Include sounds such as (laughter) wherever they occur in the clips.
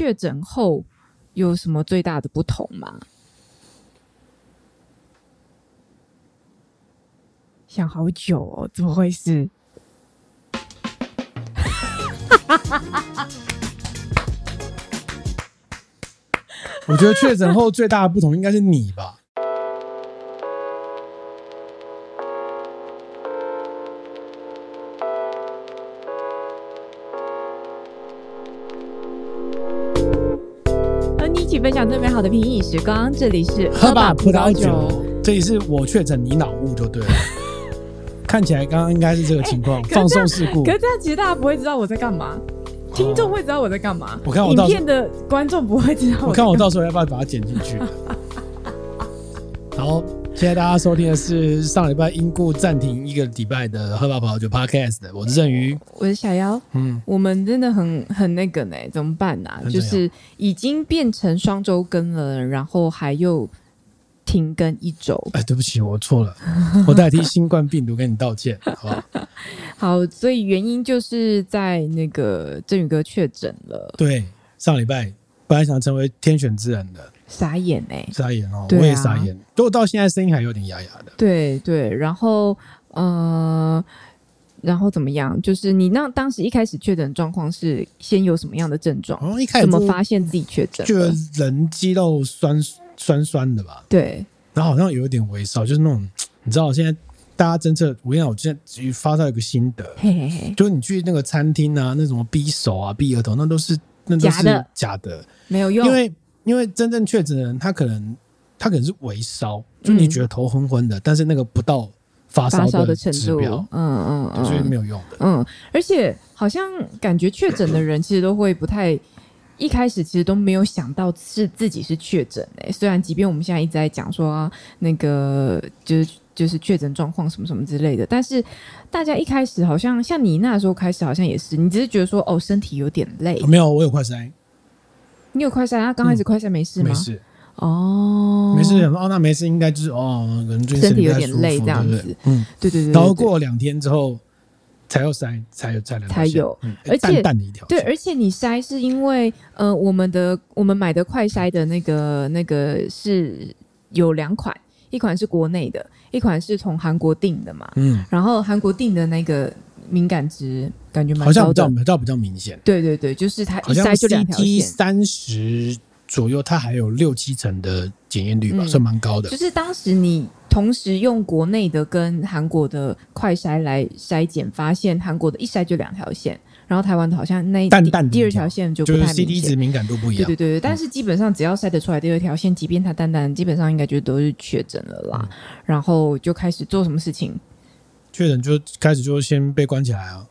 确诊后有什么最大的不同吗？想好久哦，怎么回事？我觉得确诊后最大的不同应该是你吧。好的品饮时光，这里是喝吧葡萄酒，这里是我确诊你脑雾就对了。(laughs) 看起来刚刚应该是这个情况，放松事故。可是这样其实大家不会知道我在干嘛，听众会知道我在干嘛。我看我到影片的观众不会知道我。我看我到时候要不要把它剪进去？(laughs) 好，现在大家收听的是上礼拜因故暂停一个礼拜的喝吧葡萄酒 Podcast，我是郑瑜，我是小妖。嗯，我们真的很很那个呢，怎么办呢、啊？就是已经变成双周更了，然后还又。停更一周，(laughs) 哎，对不起，我错了，(laughs) 我代替新冠病毒跟你道歉，好吧？(laughs) 好，所以原因就是在那个郑宇哥确诊了，对，上礼拜本来想成为天选之人的，傻眼哎、欸，傻眼哦，啊、我也傻眼，不过到现在声音还有点哑哑的，对对，然后呃，然后怎么样？就是你那当时一开始确诊状况是先有什么样的症状？哦，一开始怎么发现自己确诊？就人肌肉酸。酸酸的吧，对，然后好像有一点微烧，就是那种你知道，现在大家侦测，我跟你讲，我现在发烧一个心得，嘿嘿嘿，就是你去那个餐厅啊，那什么逼手啊、逼额头，那都是那都是假的，假的，没有用，因为因为真正确诊的人，他可能他可能是微烧，就你觉得头昏昏的，嗯、但是那个不到发烧的程度，嗯嗯嗯，所以没有用的，嗯，而且好像感觉确诊的人其实都会不太。一开始其实都没有想到是自己是确诊诶，虽然即便我们现在一直在讲说、啊、那个就是就是确诊状况什么什么之类的，但是大家一开始好像像你那时候开始好像也是，你只是觉得说哦身体有点累，没有，我有快筛，你有快筛啊？刚开始快筛没事吗？没事哦，没事，哦那没事，应该就是哦可能最近身体有点累这样子，嗯，对对对，然后过了两天之后。才有筛，才有才才有，嗯、而且淡淡的一条。对，而且你筛是因为，呃，我们的我们买的快筛的那个那个是有两款，一款是国内的，一款是从韩国订的嘛。嗯。然后韩国订的那个敏感值感觉蛮高的，好像比较比较比较明显。对对对，就是它一筛就两条线。三十左右，它还有六七成的检验率吧，嗯、算蛮高的。就是当时你。同时用国内的跟韩国的快筛来筛检，发现韩国的一筛就两条线，然后台湾的好像那淡淡第二条线就不太明显，就是 CD 值敏感度不一样。对对对，嗯、但是基本上只要筛得出来第二条线，即便它淡淡，基本上应该就都是确诊了啦。嗯、然后就开始做什么事情？确诊就开始就先被关起来啊，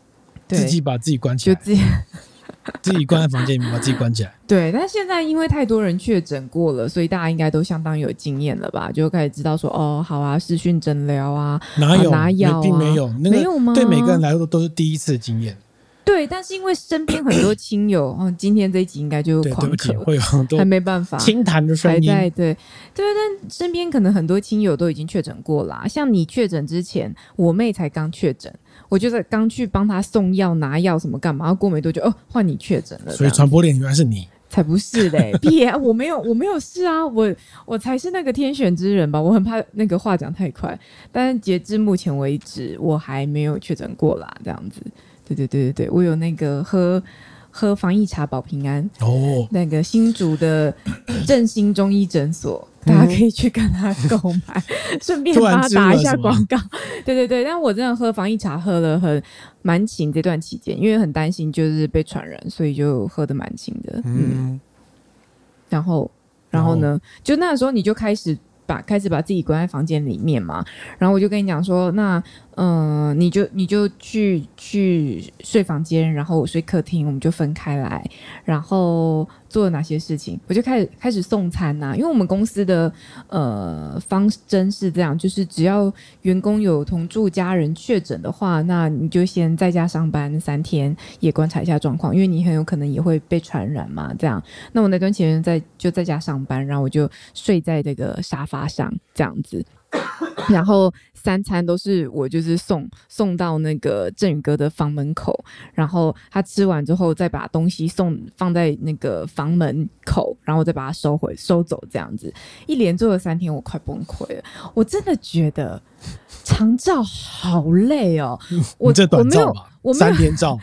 自己把自己关起来，就自己。(laughs) 自己关在房间里面，把自己关起来。对，但现在因为太多人确诊过了，所以大家应该都相当有经验了吧？就开始知道说，哦，好啊，视讯诊疗啊，哪有？哪有、啊？并没有，那个、没有吗？对每个人来说都是第一次经验。对，但是因为身边很多亲友，(clears throat) 哦，今天这一集应该就狂咳，会有很多还没办法清谈的声音。对对，但身边可能很多亲友都已经确诊过啦。像你确诊之前，我妹才刚确诊。我就是刚去帮她送药拿药什么干嘛，然后过没多久哦，换你确诊了，所以传播链原来是你，才不是嘞！(laughs) 别，我没有，我没有事啊，我我才是那个天选之人吧？我很怕那个话讲太快，但是截至目前为止，我还没有确诊过啦，这样子。对对对对对，我有那个喝喝防疫茶保平安哦，那个新竹的振兴中医诊所。大家可以去跟他购买，(laughs) 顺便帮他打一下广告。对对对，但我真的喝防疫茶喝了很蛮勤这段期间，因为很担心就是被传染，所以就喝的蛮勤的。嗯，嗯，然后然后呢，就那时候你就开始把开始把自己关在房间里面嘛，然后我就跟你讲说那。嗯、你就你就去去睡房间，然后我睡客厅，我们就分开来。然后做了哪些事情？我就开始开始送餐呐、因为我们公司的呃方针是这样，就是只要员工有同住家人确诊的话，那你就先在家上班三天，也观察一下状况，因为你很有可能也会被传染嘛。这样，那我那段时间在就在家上班，然后我就睡在这个沙发上，这样子。然后三餐都是我就是送送到那个振宇哥的房门口，然后他吃完之后再把东西送放在那个房门口，然后再把它收回收走，这样子一连做了三天，我快崩溃了，我真的觉得。长照好累哦，(laughs) 我这短照吧，(laughs) 我没有，我没有三天照，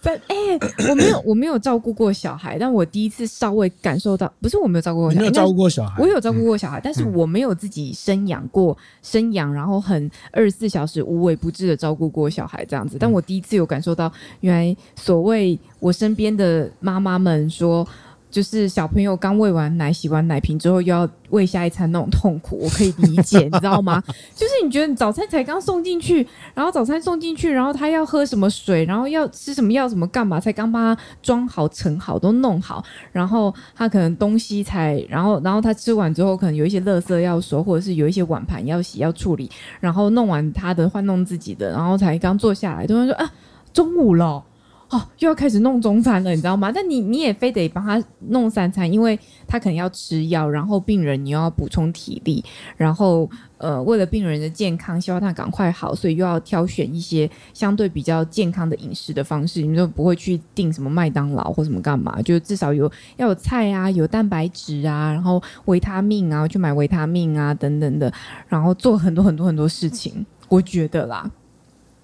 三哎、欸，我没有，我没有照顾过小孩，但我第一次稍微感受到，不是我没有照顾过小孩，没有照顾过小孩，我有照顾过小孩，嗯、但是我没有自己生养过，生养然后很二十四小时无微不至的照顾过小孩这样子，但我第一次有感受到，原来所谓我身边的妈妈们说。就是小朋友刚喂完奶、洗完奶瓶之后，又要喂下一餐那种痛苦，我可以理解，你知道吗？(laughs) 就是你觉得你早餐才刚送进去，然后早餐送进去，然后他要喝什么水，然后要吃什么药，什么干嘛，才刚帮他装好、盛好，都弄好，然后他可能东西才，然后然后他吃完之后，可能有一些垃圾要收，或者是有一些碗盘要洗要处理，然后弄完他的换弄自己的，然后才刚坐下来，突然说啊，中午了。哦，又要开始弄中餐了，你知道吗？但你你也非得帮他弄三餐，因为他可能要吃药，然后病人你又要补充体力，然后呃，为了病人的健康，希望他赶快好，所以又要挑选一些相对比较健康的饮食的方式，你就不会去订什么麦当劳或什么干嘛，就至少有要有菜啊，有蛋白质啊，然后维他命啊，去买维他命啊等等的，然后做很多很多很多事情，我觉得啦。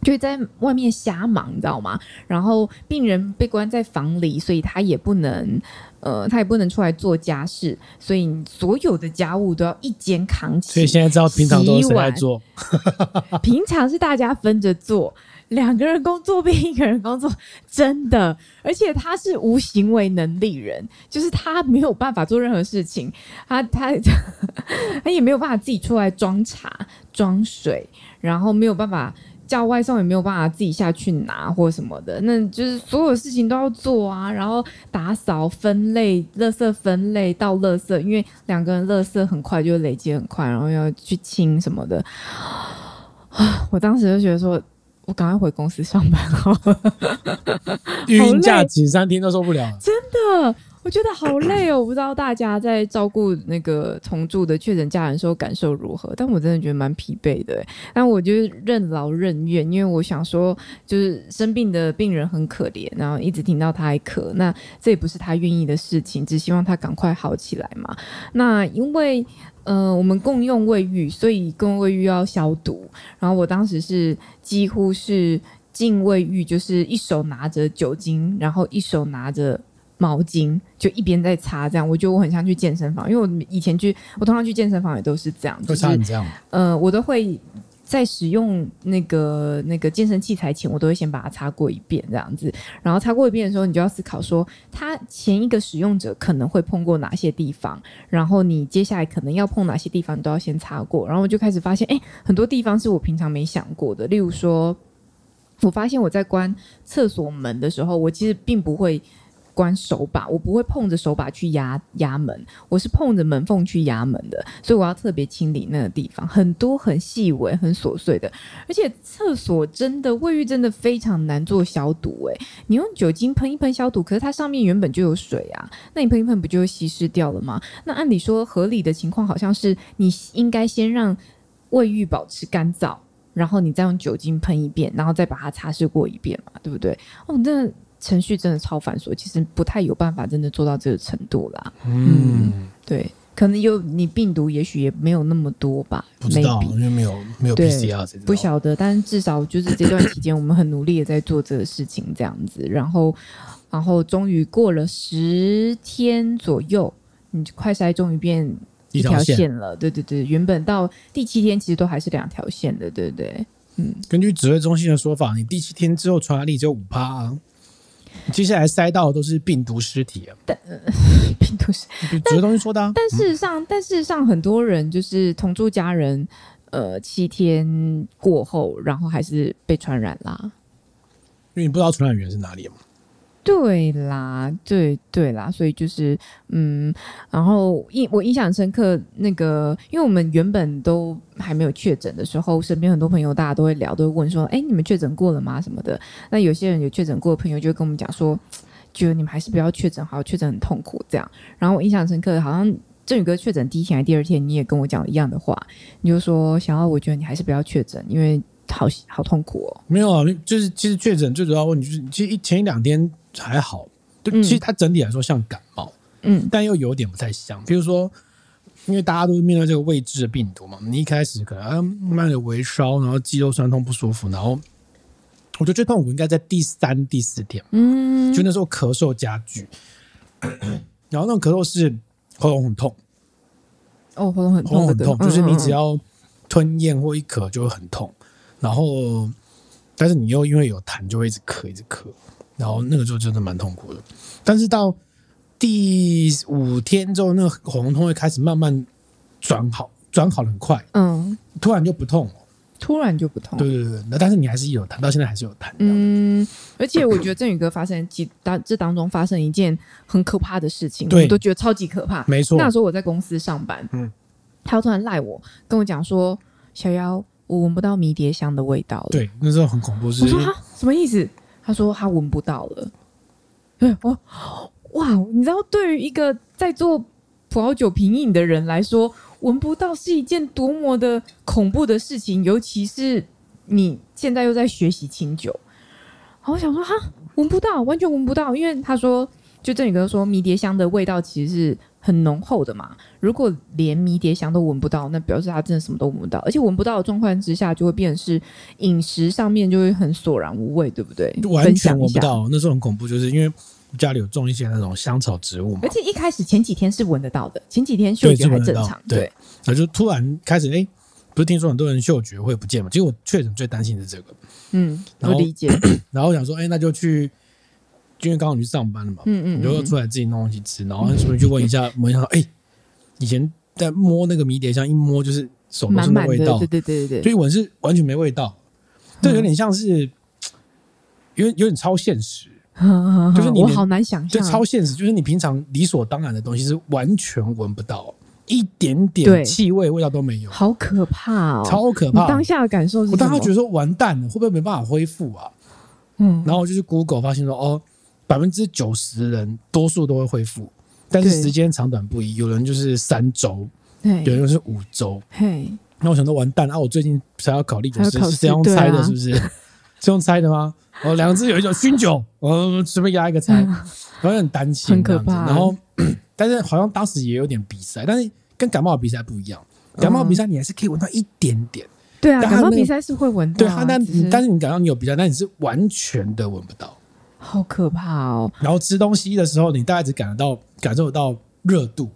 就在外面瞎忙，你知道吗？然后病人被关在房里，所以他也不能，呃，他也不能出来做家事，所以所有的家务都要一肩扛起。所以现在知道平常都是谁在做？(laughs) 平常是大家分着做，两个人工作比一个人工作，真的。而且他是无行为能力人，就是他没有办法做任何事情，他他 (laughs) 他也没有办法自己出来装茶、装水，然后没有办法。叫外送也没有办法自己下去拿或什么的，那就是所有事情都要做啊，然后打扫、分类、垃圾分类、到垃圾，因为两个人垃圾很快就累积很快，然后要去清什么的。啊，(laughs) 我当时就觉得说，我赶快回公司上班好了，(laughs) 孕假请三天都受不了，真的。我觉得好累哦，我不知道大家在照顾那个同住的确诊家人的时候感受如何，但我真的觉得蛮疲惫的。但我就任劳任怨，因为我想说，就是生病的病人很可怜，然后一直听到他还咳，那这也不是他愿意的事情，只希望他赶快好起来嘛。那因为呃，我们共用卫浴，所以共用卫浴要消毒。然后我当时是几乎是进卫浴，就是一手拿着酒精，然后一手拿着。毛巾就一边在擦，这样我觉得我很像去健身房，因为我以前去，我通常去健身房也都是这样，都擦成这样。呃，我都会在使用那个那个健身器材前，我都会先把它擦过一遍，这样子。然后擦过一遍的时候，你就要思考说，它前一个使用者可能会碰过哪些地方，然后你接下来可能要碰哪些地方，你都要先擦过。然后我就开始发现，哎，很多地方是我平常没想过的。例如说，我发现我在关厕所门的时候，我其实并不会。关手把，我不会碰着手把去压压门，我是碰着门缝去压门的，所以我要特别清理那个地方，很多很细微、很琐碎的。而且厕所真的卫浴真的非常难做消毒，诶，你用酒精喷一喷消毒，可是它上面原本就有水啊，那你喷一喷不就稀释掉了吗？那按理说合理的情况好像是你应该先让卫浴保持干燥，然后你再用酒精喷一遍，然后再把它擦拭过一遍嘛，对不对？哦，那。程序真的超繁琐，其实不太有办法真的做到这个程度啦。嗯，嗯对，可能有你病毒，也许也没有那么多吧。不知道，因为没有没有 PCR。不晓得，但是至少就是这段期间，我们很努力的在做这个事情，这样子。然后，然后终于过了十天左右，你快筛终于变一条线了。对对对，原本到第七天其实都还是两条线的，对不对？嗯，根据指挥中心的说法，你第七天之后传染力只有五趴啊。接下来塞到的都是病毒尸体啊！但、呃、(laughs) 病毒尸体，这个东西说的、啊。但事实上，嗯、但事实上，很多人就是同住家人，呃，七天过后，然后还是被传染啦。因为你不知道传染源是哪里嘛。对啦，对对啦，所以就是嗯，然后印我印象深刻那个，因为我们原本都还没有确诊的时候，身边很多朋友大家都会聊，都会问说，哎，你们确诊过了吗？什么的。那有些人有确诊过的朋友就会跟我们讲说，觉得你们还是不要确诊好，确诊很痛苦这样。然后我印象深刻，好像振宇哥确诊第一天还第二天，你也跟我讲了一样的话，你就说想要，我觉得你还是不要确诊，因为好好痛苦哦。没有啊，就是其实确诊最主要问题就是，其实一前一两天还好，就其实它整体来说像感冒，嗯，但又有点不太像。比如说，因为大家都是面对这个未知的病毒嘛，你一开始可能慢慢的微烧，然后肌肉酸痛不舒服，然后我觉得最痛苦应该在第三、第四天，嗯，就那时候咳嗽加剧，(clears throat) 然后那种咳嗽是。喉咙很痛，哦，喉咙很痛，喉咙很痛，就是你只要吞咽或一咳就会很痛，然后，但是你又因为有痰就会一直咳，一直咳，然后那个就真的蛮痛苦的。但是到第五天之后，那个喉咙痛会开始慢慢转好，转好的很快，嗯，突然就不痛了。突然就不痛，对对对，那但是你还是有痰，到现在还是有痰。嗯，而且我觉得振宇哥发生几当这当中发生一件很可怕的事情，对，我都觉得超级可怕。没错，那时候我在公司上班，嗯，他突然赖我，跟我讲说：“小妖，我闻不到迷迭香的味道了。”对，那时候很恐怖。是我说他什么意思？他说他闻不到了。对，我哇，你知道，对于一个在做葡萄酒品饮的人来说。闻不到是一件多么的恐怖的事情，尤其是你现在又在学习清酒。我想说，哈，闻不到，完全闻不到，因为他说，就振宇哥说，迷迭香的味道其实是很浓厚的嘛。如果连迷迭香都闻不到，那表示他真的什么都闻不到，而且闻不到的状况之下，就会变成是饮食上面就会很索然无味，对不对？完全闻不到，那时候很恐怖，就是因为。家里有种一些那种香草植物嘛，而且一开始前几天是闻得到的，前几天嗅觉还正常，对，对，然后就突然开始，哎，不是听说很多人嗅觉会不见嘛？其实我确诊最担心的是这个，嗯，我理解。(clears throat) 然后我想说，哎，那就去，因为刚好你去上班了嘛，嗯嗯，你就出来自己弄东西吃，然后顺便去问一下，(laughs) 闻一下，哎，以前在摸那个迷迭香，一摸就是手都是那味道，对对对对对，所以闻是完全没味道，这有点像是，有点有点超现实。(laughs) 就是你，我好难想象，就超现实。就是你平常理所当然的东西是完全闻不到，一点点气味味道都没有，好可怕哦，超可怕。当下的感受是，我当时觉得说完蛋了，会不会没办法恢复啊？嗯，然后我就去 Google 发现说，哦，百分之九十人多数都会恢复，但是时间长短不一，有人就是三周，有人就是五周。嘿，那我想说完蛋啊！我最近才要考历酒师，是这样猜的，是不是？(laughs) 是用猜的吗？哦，两只有一种熏酒，我随便压一个猜，我有点担心，很可怕。然后，(clears throat) 但是好像当时也有点鼻塞，但是跟感冒的鼻塞不一样。感冒鼻塞你还是可以闻到一点点，对啊，感冒鼻塞是会闻到。对，但但是你感到你有鼻塞，但你是完全的闻不到，好可怕哦。然后吃东西的时候，你大概只感觉到感受得到热度。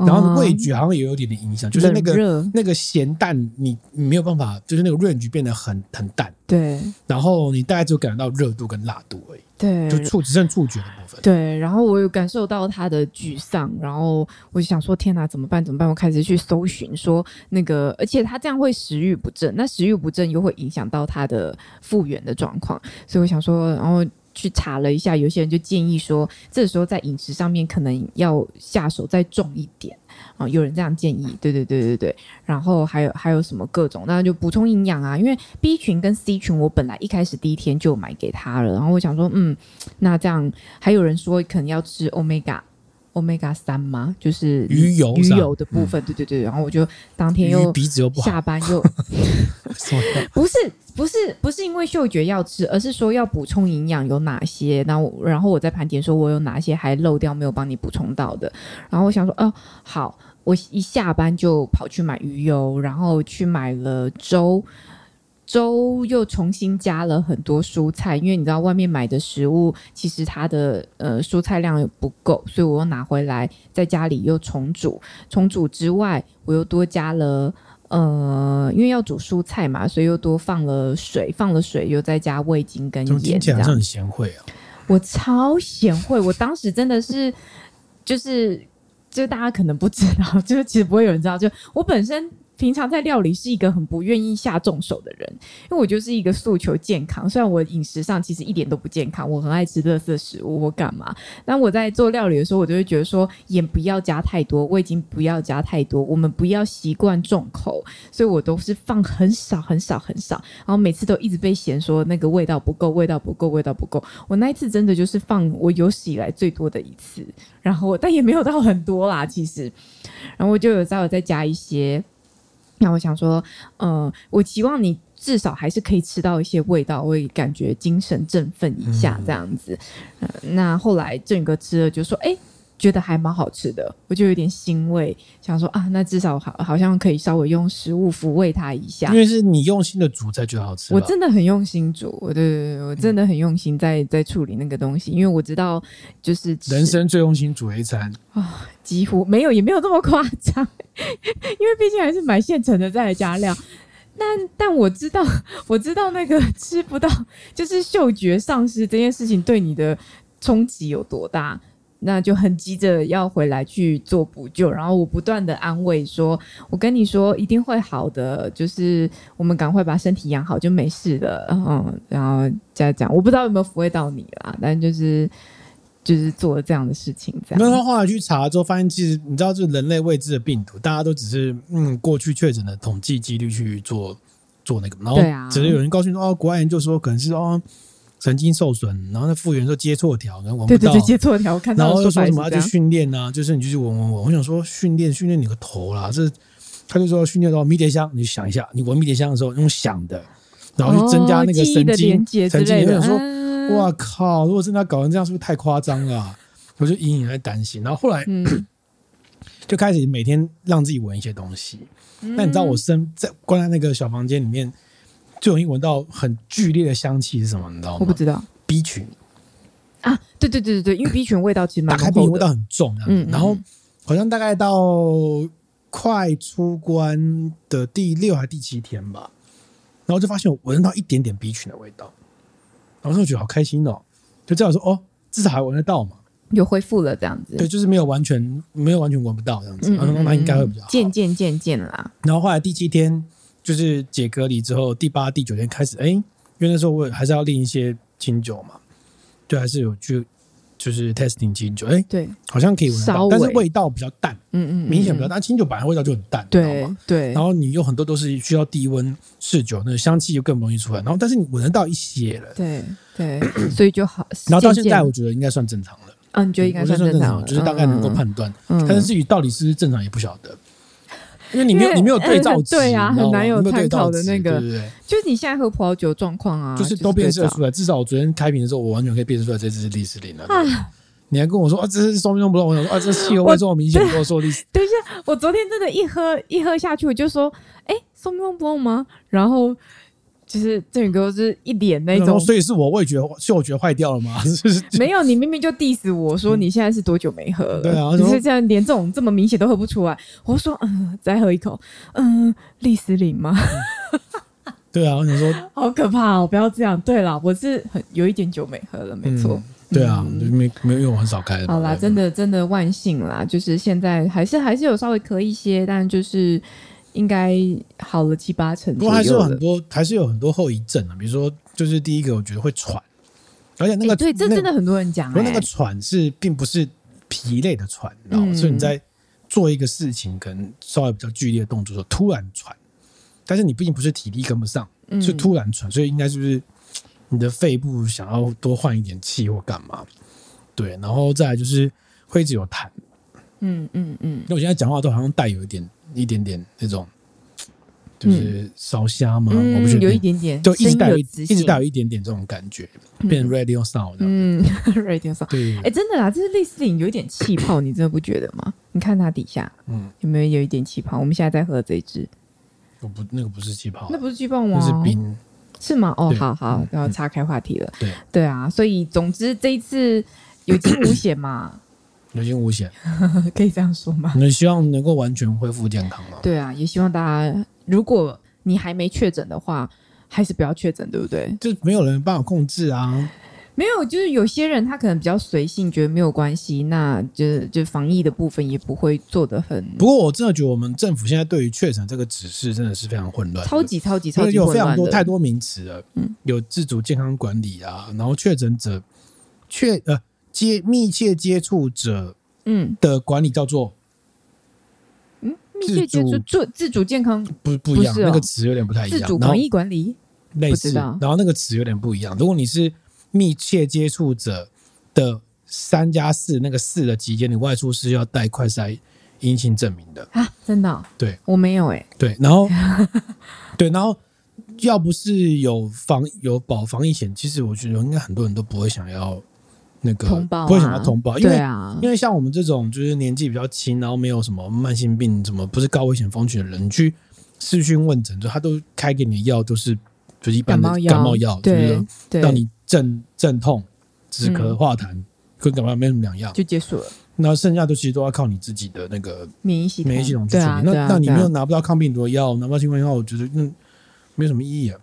然后味觉好像也有点点影响，就是那个那个咸淡，你你没有办法，就是那个 range 变得很很淡。对。然后你大概就感觉到热度跟辣度而已。对。就触只剩触觉的部分。对。然后我有感受到他的沮丧，然后我就想说：天哪，怎么办？怎么办？我开始去搜寻说那个，而且他这样会食欲不振，那食欲不振又会影响到他的复原的状况，所以我想说，然后。去查了一下，有些人就建议说，这时候在饮食上面可能要下手再重一点啊。有人这样建议，对对对对对。然后还有还有什么各种，那就补充营养啊。因为 B 群跟 C 群，我本来一开始第一天就买给他了。然后我想说，嗯，那这样还有人说可能要吃 Omega。Omega 三吗？就是鱼油鱼油的部分，嗯、对对对。然后我就当天又鼻子又不好，下班又 (laughs) 不是不是不是因为嗅觉要吃，而是说要补充营养有哪些？然后然后我在盘点说我有哪些还漏掉没有帮你补充到的。然后我想说，哦，好，我一下班就跑去买鱼油，然后去买了粥。粥又重新加了很多蔬菜，因为你知道外面买的食物其实它的呃蔬菜量又不够，所以我又拿回来在家里又重煮。重煮之外，我又多加了呃，因为要煮蔬菜嘛，所以又多放了水，放了水又再加味精跟盐。听起来很贤惠啊！我超贤惠，我当时真的是就是就大家可能不知道，就是其实不会有人知道，就我本身。平常在料理是一个很不愿意下重手的人，因为我就是一个诉求健康。虽然我饮食上其实一点都不健康，我很爱吃垃圾食物或干嘛。但我在做料理的时候，我就会觉得说盐不要加太多，味精不要加太多，我们不要习惯重口，所以我都是放很少很少很少。然后每次都一直被嫌说那个味道不够，味道不够，味道不够。我那一次真的就是放我有史以来最多的一次，然后但也没有到很多啦，其实。然后我就有稍微再加一些。那我想说，呃，我期望你至少还是可以吃到一些味道，会感觉精神振奋一下这样子。嗯呃、那后来正宇哥吃了就说，哎。觉得还蛮好吃的，我就有点欣慰，想说啊，那至少好好像可以稍微用食物抚慰他一下。因为是你用心的煮才觉得好吃。我真的很用心煮，我对对，我真的很用心在在处理那个东西，因为我知道就是人生最用心煮一餐啊，几乎没有也没有这么夸张，(laughs) 因为毕竟还是买现成的再来加料。但但我知道，(laughs) 我知道那个吃不到，就是嗅觉丧失这件事情对你的冲击有多大。那就很急着要回来去做补救，然后我不断的安慰说：“我跟你说一定会好的，就是我们赶快把身体养好就没事了。”嗯，然后再讲，我不知道有没有抚慰到你啦，但就是就是做了这样的事情，这样。那他后来去查之后，发现其实你知道，这人类未知的病毒，大家都只是嗯过去确诊的统计几率去做做那个，然后只是有人告诉你说哦，国外研究说可能是哦。神经受损，然后那复原说接错条，然后闻不到。对对对，接错条，看到。然后又说什么要去训练啊？就是你就去闻闻闻。我想说训练训练你个头啦！这他就说训练到迷迭香，你想一下，你闻迷迭香的时候用想的，然后去增加那个神经神经。我想说，哇靠！如果真的搞成这样，是不是太夸张了啊？我就隐隐在担心。然后后来、嗯、(clears throat) 就开始每天让自己闻一些东西。那、嗯、你知道我身在关在那个小房间里面。最容易闻到很剧烈的香气是什么？你知道吗？我不知道。B 群啊，对对对对对，因为 B 群味道其实蛮打开 B 群味道很重，嗯，然后好像大概到快出关的第六还是第七天吧，然后就发现我闻到一点点 B 群的味道，然后我觉得好开心哦，就这样说哦，至少还闻得到嘛，有恢复了这样子，对，就是没有完全没有完全闻不到这样子，然后那应该会比较好，渐渐渐渐啦。然后后来第七天。就是解隔离之后，第八、第九天开始，哎、欸，因为那时候我还是要练一些清酒嘛，就，还是有去就是 testing 清酒，哎、欸，对，好像可以闻到，但是味道比较淡，嗯嗯，明显比较淡。清酒本来味道就很淡，对对。然后你有很多都是需要低温试酒，那个香气就更容易出来。然后，但是你闻得到一些了，对对，所以就好。(clears throat) 然后到现在，我觉得应该算正常了。嗯，你觉得应该算正常，就是大概能够判断。但是至于到底是不是正常，也不晓得。因为你没有，你没有对照值，对啊，很难有参考的那个，对对对，就是你现在喝葡萄酒状况啊，就是都辨识出来。至少我昨天开瓶的时候，我完全可以辨识出来这支是利斯林了。(laughs) 你还跟我说啊，这是松冰不动，我想说啊，这气味这么明显，跟我说利斯。等一下，我昨天真的，一喝一喝下去，我就说，哎，松冰不动吗？然后。就是正宇哥是一脸那种，所以是我味觉嗅觉坏掉了吗？(laughs) 没有，你明明就 diss 我说你现在是多久没喝了？对啊，你是这样连这种这么明显都喝不出来。我说嗯，再喝一口，嗯，利斯林吗？(laughs) 对啊，我想说 (laughs) 好可怕哦，不要这样。对啦，我是很有一点久没喝了，没错。对啊，没没有，因为我很少开。好啦，真的真的万幸啦，就是现在还是还是有稍微咳一些，但就是。应该好了七八成，不过还是有很多，还是有很多后遗症啊。比如说，就是第一个，我觉得会喘，而且那个、欸、对，这真的很多人讲、欸。不过那个喘是并不是疲累的喘，然后、嗯、所以你在做一个事情，可能稍微比较剧烈的动作的时候突然喘，但是你毕竟不是体力跟不上，是突然喘，所以应该是不是你的肺部想要多换一点气或干嘛？对，然后再来就是会一直有痰。嗯嗯嗯，那我现在讲话都好像带有一点。一点点那种，就是烧虾吗？嗯、我不觉得有一点点，就一直带有一直带有一点点这种感觉，嗯、变成 radio sound 嗯，(laughs) radio sound。对，哎、欸，真的啦，这是利斯林有一点气泡，你真的不觉得吗？你看它底下，嗯，有没有有一点气泡？我们现在在喝这一支，我不，那个不是气泡，那不是气泡吗？那是冰，是吗？哦，好好，然后岔开话题了。对，对啊，所以总之这一次有惊无险嘛。有惊无险，(laughs) 可以这样说吗？你希望能够完全恢复健康吗？对啊，也希望大家，如果你还没确诊的话，还是不要确诊，对不对？就没有人办法控制啊。没有，就是有些人他可能比较随性，觉得没有关系，那就就防疫的部分也不会做得很。不过我真的觉得我们政府现在对于确诊这个指示真的是非常混乱，超级超级超级混乱，有非常多太多名词了。嗯，有自主健康管理啊，然后确诊者确呃。接密切接触者，嗯的管理叫做，嗯，密切接触做自主健康不不一样，那个词有点不太一样。自主防疫管理类似，然后那个词有点不一样。如果你是密切接触者的三加四，那个四的期间，你外出是要带快筛阴性证明的啊，真的、哦？对，我没有哎、欸。对，然后 (laughs) 对，然后要不是有防有保防疫险，其实我觉得应该很多人都不会想要那个通报、啊，不会想要通报，因为、啊、因为像我们这种就是年纪比较轻，然后没有什么慢性病，什么不是高危险风险的人，去视讯问诊，就他都开给你的药都是就是一般的感冒药，就是让你镇镇痛、止咳、化痰，跟感冒没什么两样，就结束了。那剩下都其实都要靠你自己的那个免疫系统，免疫系统去处理。啊、那、啊、那你没有拿不到抗病毒的药，拿不到新冠药，我觉得那没有什么意义啊。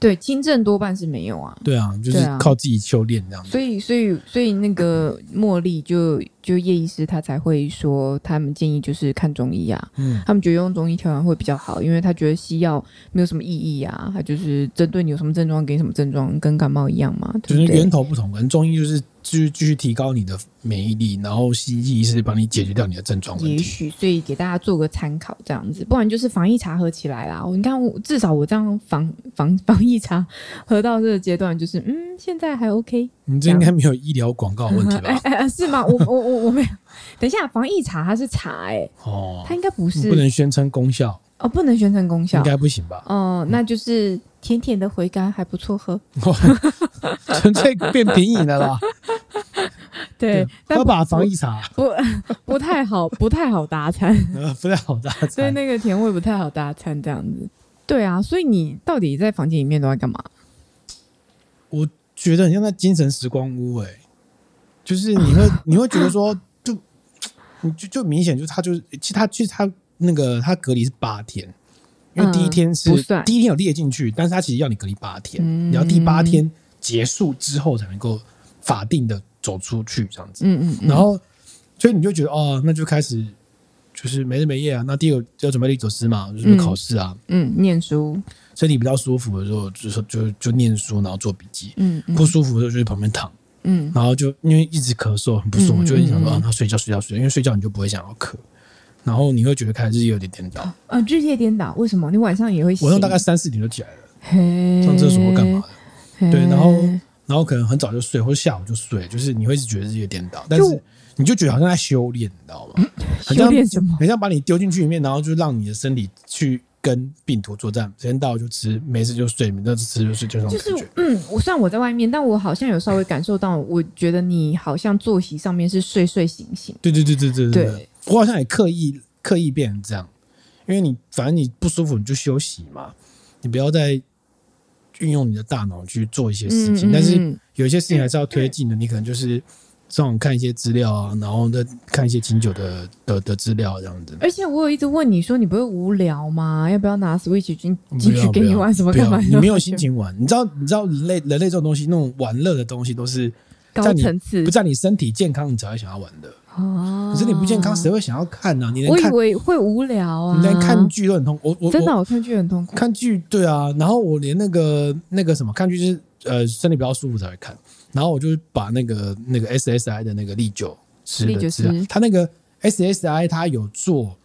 对，轻症多半是没有啊。对啊，就是靠自己修炼这样子。所以，所以，所以那个茉莉就就叶医师他才会说，他们建议就是看中医啊。嗯，他们觉得用中医调养会比较好，因为他觉得西药没有什么意义啊。他就是针对你有什么症状给你什么症状，跟感冒一样嘛。对对就是源头不同，可能中医就是。继续继续提高你的免疫力，然后西医是帮你解决掉你的症状。也许，所以给大家做个参考，这样子，不然就是防疫茶喝起来啦。你看，我至少我这样防防防疫茶喝到这个阶段，就是嗯，现在还 OK。你这应该没有医疗广告问题吧？(laughs) 哎哎、是吗？我我我我没有。等一下，防疫茶它是茶哎、欸，哦，它应该不是，不能宣称功效哦，不能宣称功效，应该不行吧？哦，那就是甜甜的回甘，还不错喝，纯粹变品饮的啦。(laughs) 对，要把防疫茶不不太好，不太好搭餐，(laughs) 不太好搭餐，所以那个甜味不太好搭餐这样子。对啊，所以你到底在房间里面都在干嘛？我觉得很像在精神时光屋哎、欸，就是你会你会觉得说，就你就就明显就是他就是其实他其实他那个他隔离是八天，因为第一天是、嗯、第一天有列进去，但是他其实要你隔离八天，嗯、你要第八天结束之后才能够法定的。走出去这样子，嗯嗯，嗯，然后所以你就觉得哦，那就开始就是没日没夜啊。那第二个要准备立走师嘛，就是考试啊，嗯，嗯，念书，身体比较舒服的时候，就是就就念书，然后做笔记，嗯，嗯，不舒服的时候就在旁边躺，嗯，然后就因为一直咳嗽很不舒服，嗯、就会想说啊，那睡觉睡觉睡觉，因为睡觉你就不会想要咳，然后你会觉得开始日夜有点颠倒，啊，日夜颠倒，为什么？你晚上也会？晚上大概三四点就起来了，嘿，上厕所或干嘛的，对，然后。然后可能很早就睡，或者下午就睡，就是你会一直觉得日夜颠倒，但是你就觉得好像在修炼，你知道吗？修炼什么？很像把你丢进去里面，然后就让你的身体去跟病毒作战，时间到就吃，没事就睡，没事吃就睡，就这种感觉。就是嗯，我虽然我在外面，但我好像有稍微感受到，我觉得你好像作息上面是睡睡醒醒。对对对对对对，对我好像也刻意刻意变成这样，因为你反正你不舒服你就休息嘛，你不要再。运用你的大脑去做一些事情，嗯嗯嗯，但是有一些事情还是要推进的。你可能就是上网看一些资料啊，然后再看一些清酒的的的资料这样子。而且我有一直问你说，你不会无聊吗？要不要拿 Switch 进进去给你玩什么干嘛？你没有心情玩。你知道，你知道人类人类这种东西，那种玩乐的东西都是高层次，不在你身体健康，你才会想要玩的。哦，可是你不健康，谁会想要看呢？你连看我以为会无聊啊，你连看剧都很痛苦。我我真的我看剧很痛苦。看剧对啊，然后我连那个那个什么看剧就是呃身体比较舒服才会看，然后我就把那个那个 SSI 的那个利酒吃的吃，他那个 SSI 他有做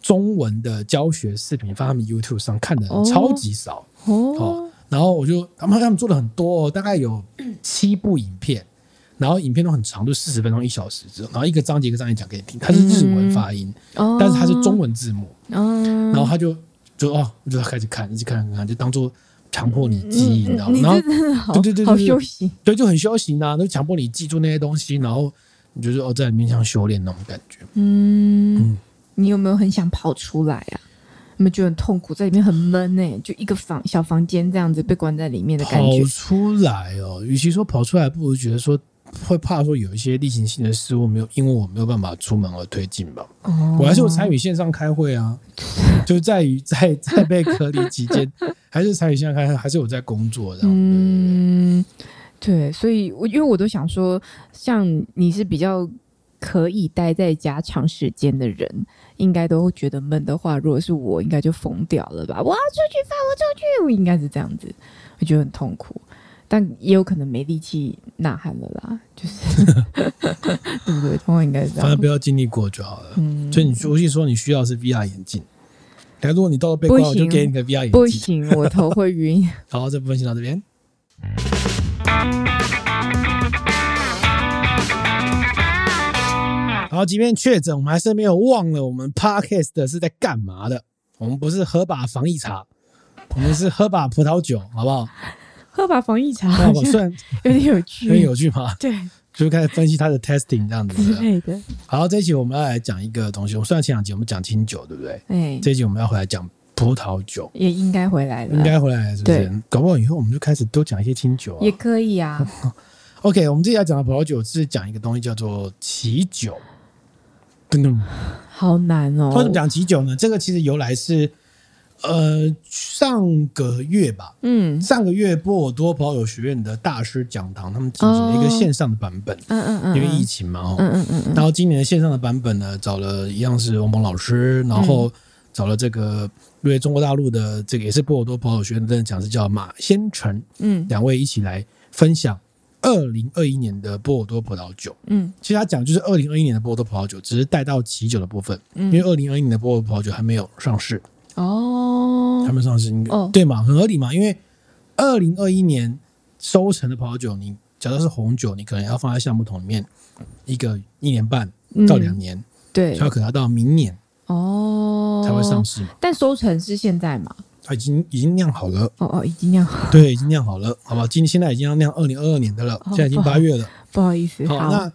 中文的教学视频放他们 YouTube 上看的人超级少。哦，然后我就他们他们做的很多哦，大概有七部影片。然后影片都很长，就四十分钟、一小时之后，然后一个章节一个章节讲给你听，它是日文发音，嗯、但是它是中文字幕，嗯、然后他就就哦，我就开始看，一直看看看，就当做强迫你记忆，你知道吗？然后对对对对，好休息，对，就很休息呐，都强迫你记住那些东西，然后你就是哦，在里面像修炼那种感觉。嗯，嗯，你有没有很想跑出来啊？有没有觉得很痛苦，在里面很闷呢、欸？就一个房小房间这样子被关在里面的感觉。跑出来哦，与其说跑出来，不如觉得说。会怕说有一些例行性的事务没有，因为我没有办法出门而推进吧。哦，我还是有参与线上开会啊，(laughs) 就在于在在被隔离期间，(laughs) 还是参与线上开会，还是有在工作这样。嗯，对，所以我因为我都想说，像你是比较可以待在家长时间的人，应该都会觉得闷的话，如果是我，应该就疯掉了吧？我要出去，放我出去，我应该是这样子，我觉得很痛苦。但也有可能没力气呐喊了啦，就是 (laughs) 对不对？通常应该是这样，反正不要经历过就好了。嗯，所以你估计说你需要的是 VR 眼镜，假如果你到时候被关，我就给你个 VR 眼镜。不行，我头会晕。(laughs) 好，这部分先到这边。好，好，即便确诊，我们还是没有忘了我们 Podcast 的是在干嘛的。我们不是喝把防疫茶，我们是喝把葡萄酒，好不好？喝把防疫茶，算 (laughs) 有点有趣，很有趣吗？对，就开始分析它的 testing 这样子之类的。好，这一期我们要来讲一个东西。我虽然前两集我们讲清酒，对不对？哎，这一集我们要回来讲葡萄酒，也应该回来了，应该回来了，是不是？搞不好以后我们就开始多讲一些清酒，也可以啊。(laughs) OK，我们这期要讲的葡萄酒是讲一个东西叫做奇酒。噔噔，好难哦。为什么讲奇酒呢？这个其实由来是，呃，上个月吧，嗯，上个月波尔多葡萄酒学院的大师讲堂，他们进行了一个线上的版本，嗯嗯嗯，因为疫情嘛，嗯嗯嗯，然后今年的线上的版本呢，找了一样是王鹏老师，然后找了这个因为中国大陆的这个也是波尔多葡萄酒学院的讲师叫马先成，嗯，两位一起来分享。二零二一年的波尔多葡萄酒，嗯，其实他讲就是二零二一年的波尔多葡萄酒，只是带到起酒的部分，嗯，因为二零二一年的波尔多葡萄酒还没有上市，哦，还没上市，哦，对嘛，很合理嘛，因为二零二一年收成的葡萄酒，你假如是红酒，你可能要放在橡木桶里面一个一年半到两年，对，所以可能要到明年哦。才会上市嘛，但收成是现在嘛？它已经已经酿好了。哦哦，已经酿好了，对，已经酿好了，好吧？今现在已经要酿二零二二年的了，现在已经八月了，不好意思。好，那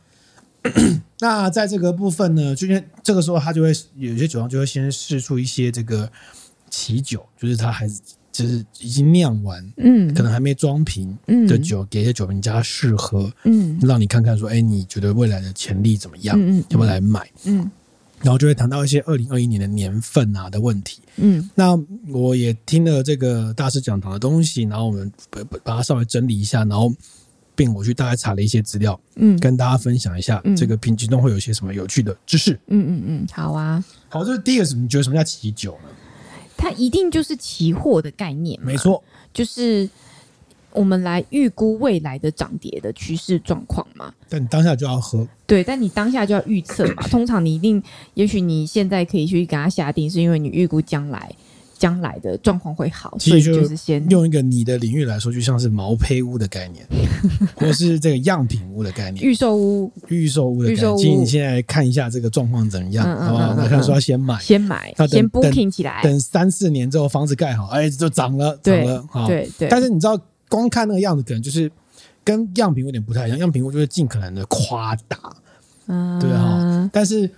(clears throat) 那在这个部分呢，就因这个时候他就会有些酒商就会先试出一些这个奇酒，就是他还是就是已经酿完，嗯，可能还没装瓶的酒，给一些酒评家试喝，嗯，让你看看说，哎，你觉得未来的潜力怎么样？嗯，要不要来买？嗯。然后就会谈到一些二零二一年的年份啊的问题，嗯，那我也听了这个大师讲堂的东西，然后我们把把它稍微整理一下，然后并我去大概查了一些资料，嗯，跟大家分享一下这个品级中会有一些什么有趣的知识，嗯嗯嗯，好啊，好，这是第一个？你觉得什么叫期酒呢？它一定就是期货的概念，没错，就是。我们来预估未来的涨跌的趋势状况嘛？但你当下就要喝。对，但你当下就要预测嘛。通常你一定，也许你现在可以去给它下定，是因为你预估将来将来的状况会好。所以就是先用一个你的领域来说，就像是毛坯屋的概念，(laughs) 或是这个样品屋的概念，预售屋，预售屋的概念。其实你现在看一下这个状况怎么样，好不好？那他说要先买，先买，先 booking 起来，等三四年之后房子盖好，哎，就涨了，涨了，好，对对。但是你知道？光看那个样子，可能就是跟样品有点不太一样。样品屋就是尽可能的夸大，嗯，对哈。但是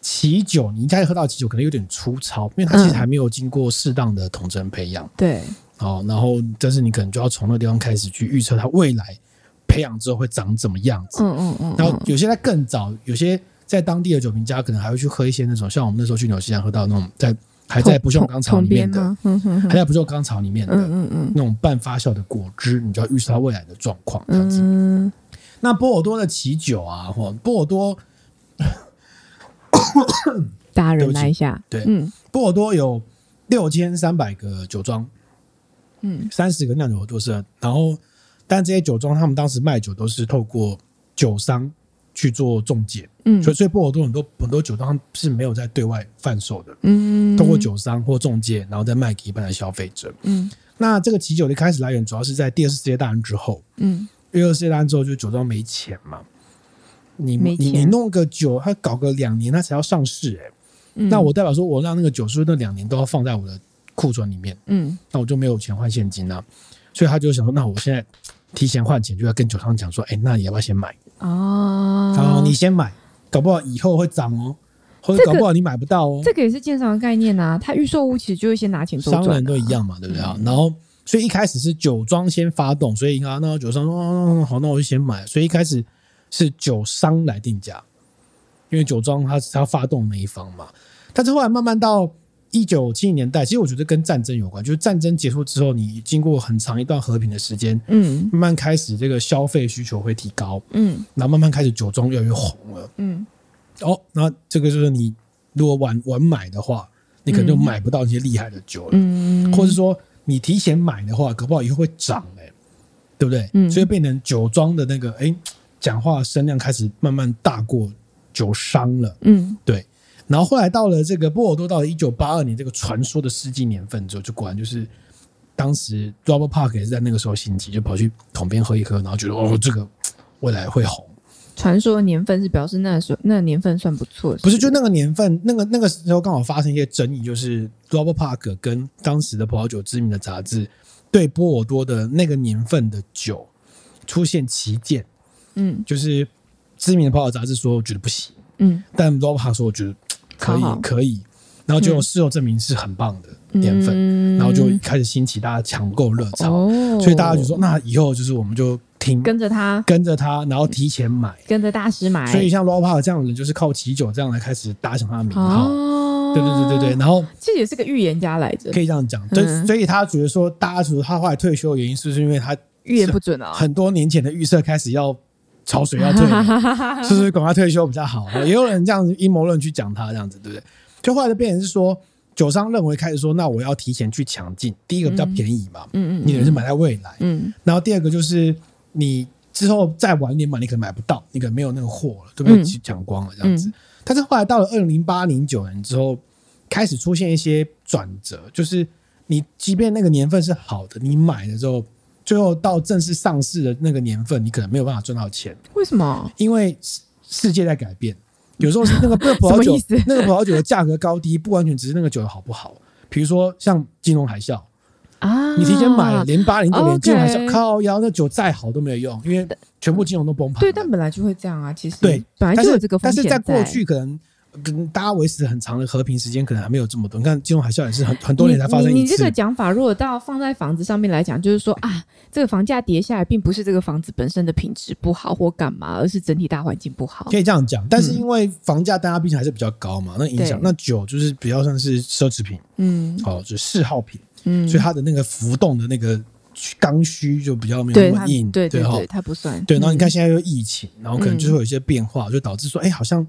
奇酒，你一开始喝到起酒可能有点粗糙，因为它其实还没有经过适当的桶陈培养。对，好，然后但是你可能就要从那个地方开始去预测它未来培养之后会长怎么样子。嗯嗯嗯。然后有些在更早，有些在当地的酒评家可能还会去喝一些那种，像我们那时候去纽西兰喝到那种在。还在不锈钢槽里面的，还在不锈钢槽里面的，那种半发酵的果汁，你就要预测它未来的状况这样子。那波尔多的起酒啊，或波尔多，(coughs) 大家忍耐一下。对，嗯。波尔多有六千三百个酒庄，嗯，三十个酿酒都是。然后，但这些酒庄他们当时卖酒都是透过酒商。去做中介，嗯，所以所以波尔多很多很多酒庄是没有在对外贩售的，嗯，通过酒商或中介，然后再卖给一般的消费者，嗯。那这个啤酒的开始来源主要是在第二次世界大战之后，嗯，第二次世界大战之后就酒庄没钱嘛，你你你弄个酒，他搞个两年他才要上市，欸，哎，嗯，那我代表说我让那个酒是不是那两年都要放在我的库存里面，嗯，那我就没有钱换现金啊，所以他就想说，那我现在提前换钱，就要跟酒商讲说，哎，那你要不要先买？哦，好，你先买，搞不好以后会涨哦，或者搞不好你买不到哦。这个也是建商的概念啊，他预售屋其实就会先拿钱做。商人都一样嘛，对不对啊？然后，所以一开始是酒庄先发动，所以啊，那酒商说，哦，好，那我就先买。所以一开始是酒商来定价，因为酒庄它是它发动那一方嘛。但是后来慢慢到。一九七零年代，其实我觉得跟战争有关，就是战争结束之后，你经过很长一段和平的时间，嗯，慢慢开始这个消费需求会提高，嗯，然后慢慢开始酒庄越来越红了，嗯，哦，那这个就是你如果晚晚买的话，你可能就买不到一些厉害的酒了，嗯，或者说你提前买的话，搞不好以后会涨哎、欸，对不对？嗯，所以变成酒庄的那个哎，讲话声量开始慢慢大过酒商了，嗯，对。然后后来到了这个波尔多，到了一九八二年这个传说的世纪年份之后，就果然就是当时 Robert Parker 也是在那个时候兴起，就跑去桶边喝一喝，然后觉得哦，这个未来会红，传说的年份是表示那时候那个年份算不错，不是？就那个年份，那个那个时候刚好发生一些争议，就是 Robert Park 跟当时的葡萄酒知名的杂志对波尔多的那个年份的酒出现歧见。嗯，就是知名的泡泡杂志说我觉得不行，嗯，但 Robert Park 说我觉得可以可以，然后就事后证明是很棒的年份，嗯、然后就开始兴起大家抢购热潮，哦、所以大家就说那以后就是我们就。听跟着他，跟着他，然后提前买，跟着大师买。所以像 Robert Park 这样的人，就是靠啤酒这样来开始打响他的名号。哦，对对对对对。然后这也是个预言家来着，可以这样讲。对，嗯、所以他觉得说，大家觉得他后来退休的原因，是不是因为他预言不准啊？很多年前的预测开始要潮水要退，(laughs) 是不是赶快退休比较好？也有人这样子阴谋论去讲他这样子，对不对？就后来就变成是说。酒商认为开始说，那我要提前去抢进。第一个比较便宜嘛，嗯嗯，你等于是买在未来，嗯。然后第二个就是你之后再晚一点买，你可能买不到，你可能没有那个货了，对不对？抢光了这样子。但是后来到了二零零八、零九年之后，开始出现一些转折，就是你即便那个年份是好的，你买了之后，最后到正式上市的那个年份，你可能没有办法赚到钱。为什么？因为世界在改变。有时候是那个 (laughs) 那个葡萄酒，那个葡萄酒的价格高低不完全只是那个酒的好不好。比如说像金融海啸啊，你提前买了零八零九年金融海啸，靠腰那酒再好都没有用，因为全部金融都崩盘。对，但本来就会这样啊，其实对，本来就有这个风险。但是在过去可能。跟大家维持很长的和平时间，可能还没有这么多。你看金融海啸也是很 (laughs) 很多年才发生一次。你，你这个讲法，如果到放在房子上面来讲，就是说啊，这个房价跌下来，并不是这个房子本身的品质不好或干嘛，而是整体大环境不好。可以这样讲，但是因为房价大家毕竟还是比较高嘛，那影响那酒就是比较算是奢侈品，嗯，哦，就是嗜好品，嗯，所以它的那个浮动的那个刚需就比较没有那么硬，对对对，它不算。对，然后你看现在又疫情，然后可能就会有一些变化，就导致说，哎，好像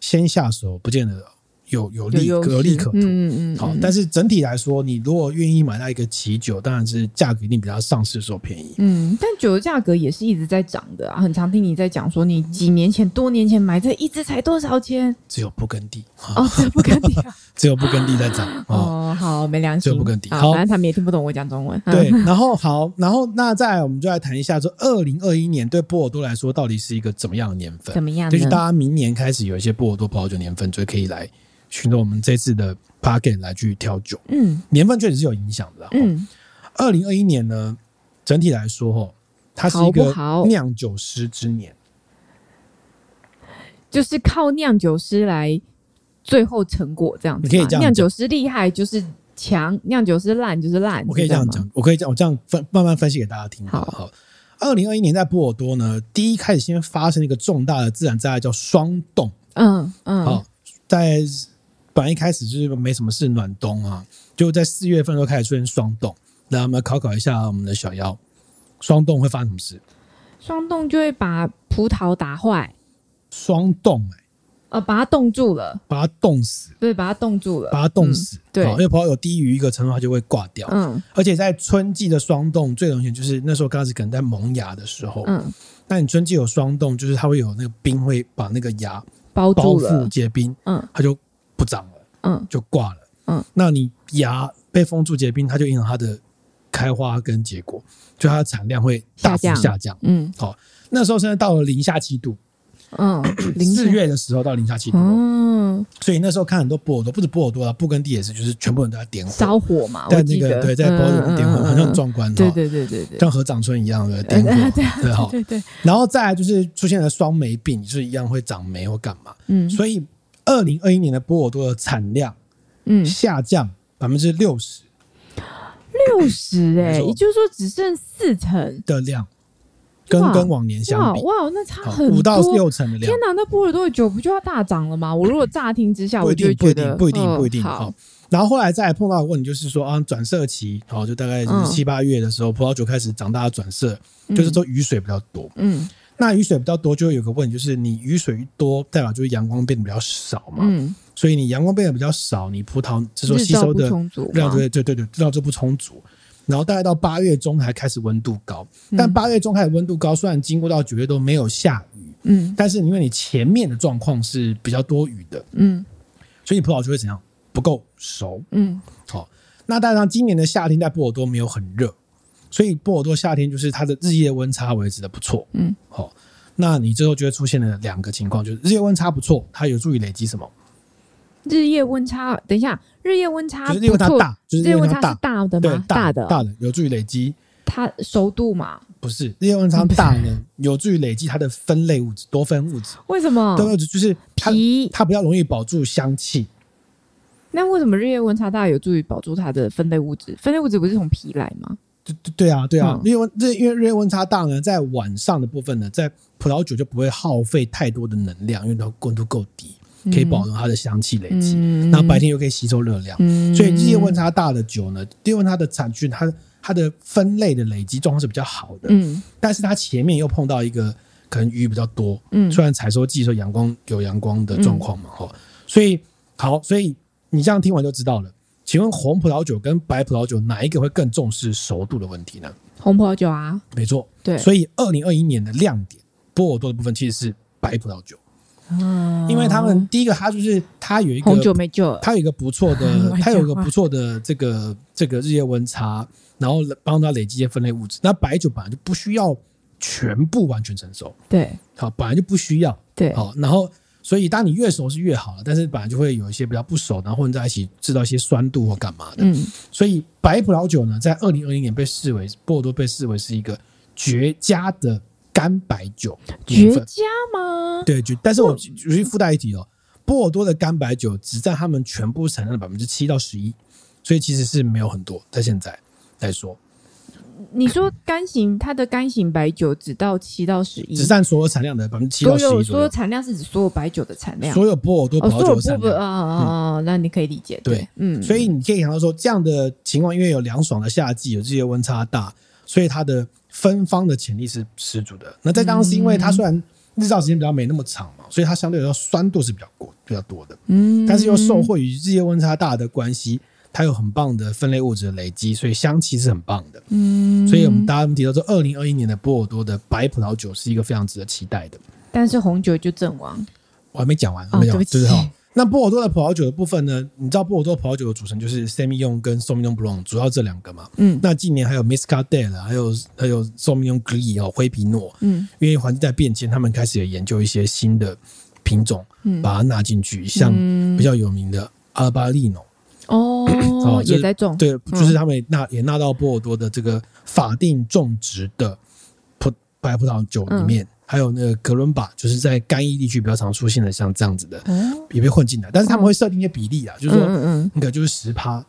先下手不见得。有有利有利可图，嗯嗯，嗯好，但是整体来说，你如果愿意买到一个奇酒，当然是价格一定比它上市的时候便宜。嗯，但酒的价格也是一直在涨的啊，很常听你在讲说，你几年前、多年前买这一支才多少钱？只有不根地哦，只有布根地，(laughs) 只有不根地在涨哦。好，没良心，只有不根地。好，反正他们也听不懂我讲中文。对，然后好，然后那再来，我们就来谈一下，说二零二一年对波尔多来说到底是一个怎么样的年份？怎么样？就是大家明年开始有一些波尔多葡萄酒年份，就可以来。循着我们这次的 Podcast 来去挑酒，嗯，年份确实是有影响的。嗯，二零二一年呢，整体来说，哦，它是一个酿酒师之年，就是靠酿酒师来最后成果这样子。你可以这样，酿酒师厉害就是强，酿酒师烂就是烂。我可以这样讲，我可以这样，我这样分慢慢分析给大家听。好好，二零二一年在波尔多呢，第一开始先发生了一个重大的自然灾害，叫霜冻。嗯嗯，好，在。本来一开始就是没什么事，暖冬啊，就在四月份就开始出现霜冻。那我们考考一下我们的小妖，霜冻会发生什么事？霜冻就会把葡萄打坏。霜冻哎，呃，把它冻住了，把它冻死。对，把它冻住了，把它冻死。嗯、对，因为葡萄有低于一个程度，它就会挂掉。嗯，而且在春季的霜冻最容易就是那时候刚开始可能在萌芽的时候。嗯，那你春季有霜冻，就是它会有那个冰会把那个芽包住了，结冰。嗯，它就。不长了，嗯，就挂了，嗯，那你芽被封住结冰，它就影响它的开花跟结果，就它的产量会大幅下降，嗯，好，那时候现在到了零下七度，嗯，(coughs) 四月的时候到零下七度，嗯，所以那时候看很多波尔多，不止波尔多啊，布根地也是，就是全部人都在点火，烧火嘛，在那个对，在波尔多点火，很壮观，对对对对对，像合掌村一样的点火，(laughs) 对，好，对对，然后再来就是出现了霜霉病，就是一样会长霉或干嘛，嗯，所以。二零二一年的波尔多的产量，嗯，下降百分之六十，六十哎，也就是说只剩四成。的量，跟跟往年相比，哇，那差很多，五到六成的量。天哪，那波尔多的酒不就要大涨了吗？我如果乍听之下，不一定，不一定，不一定，不一定。好，然后后来再碰到的问题就是说啊，转色期，好，就大概是七八月的时候，葡萄酒开始长大转色，就是说雨水比较多，嗯。那雨水比较多，就会有个问题，就是你雨水一多，代表就是阳光变得比较少嘛。嗯。所以你阳光变得比较少，你葡萄这时候吸收的量对对对对，日照就不充足。然后大概到八月中才开始温度高，但八月中开始温度高，虽然经过到九月都没有下雨，嗯，但是因为你前面的状况是比较多雨的，嗯，所以你葡萄就会怎样？不够熟，嗯。好，那当然今年的夏天在波尔多没有很热。所以波尔多夏天就是它的日夜温差维持的不错，嗯，好，那你最后就会出现了两个情况，就是日夜温差不错，它有助于累积什么？日夜温差，等一下，日夜温差，就是日夜温差大，就是日夜温差大，大的吗？对，大的，大的有助于累积它熟度嘛？不是，日夜温差大呢，(laughs) 有助于累积它的分类物质、多酚物质。为什么？多酚物质就是它皮，它比较容易保住香气。那为什么日夜温差大有助于保住它的分类物质？分类物质不是从皮来吗？对对对啊，对啊，因为温这因为日夜温差大呢，在晚上的部分呢，在葡萄酒就不会耗费太多的能量，因为它温度够低。可以保证它的香气累积，然后、嗯、白天又可以吸收热量，嗯、所以日夜温差大的酒呢，日夜温差的产区，它它的分类的累积状况是比较好的。嗯，但是它前面又碰到一个可能雨比较多，嗯，虽然采收季说阳光有阳光的状况嘛，哈、嗯，所以好，所以你这样听完就知道了。请问红葡萄酒跟白葡萄酒哪一个会更重视熟度的问题呢？红葡萄酒啊，没错，对，所以二零二一年的亮点，波尔多的部分其实是白葡萄酒。嗯，因为他们第一个，它就是它有一个红酒没救，它有一个不错的，(laughs) 它有一个不错的这个这个日夜温差，然后帮它累积一些分类物质。那白酒本来就不需要全部完全成熟，对，好，本来就不需要，对，好，然后所以当你越熟是越好了，但是本来就会有一些比较不熟，然后混在一起制造一些酸度或干嘛的。嗯，所以白葡萄酒呢，在二零二零年被视为波尔多被视为是一个绝佳的。干白酒绝佳吗？对，就但是我必须附带一提哦，波尔多的干白酒只占他们全部产量的百分之七到十一，所以其实是没有很多。在现在来说，你说干型，它的干型白酒只到七到十一，只占所有产量的百分之七到十一。所有产量是指所有白酒的产量，所有波尔多葡萄酒的产量啊啊啊！那你可以理解，对，嗯，所以你可以想到说，这样的情况，因为有凉爽的夏季，有这些温差大，所以它的。芬芳的潜力是十足的。那在当时，因为它虽然日照时间比较没那么长嘛，所以它相对来说酸度是比较过比较多的。嗯，但是又受惠于日夜温差大的关系，它有很棒的分类物质的累积，所以香气是很棒的。嗯，所以我们大家提到说，二零二一年的波尔多的白葡萄酒是一个非常值得期待的。但是红酒就阵亡，我还没讲完，没有，就是哈。那波尔多的葡萄酒的部分呢？你知道波尔多葡萄酒的组成就是 Semillon 跟 Sauvignon Blanc，主要这两个嘛。嗯。那今年还有 Muscadet 还有还有 Sauvignon Gris 哦，灰皮诺。嗯。因为环境在变迁，他们开始也研究一些新的品种，嗯，把它纳进去，像比较有名的阿尔巴利诺。哦。(clears throat) 哦，也在种。对，就是他们也纳也纳到波尔多的这个法定种植的葡白葡萄酒里面。还有那个格伦巴，就是在干邑地区比较常出现的，像这样子的，也被混进来。但是他们会设定一些比例啊，就是说，那个就是十趴，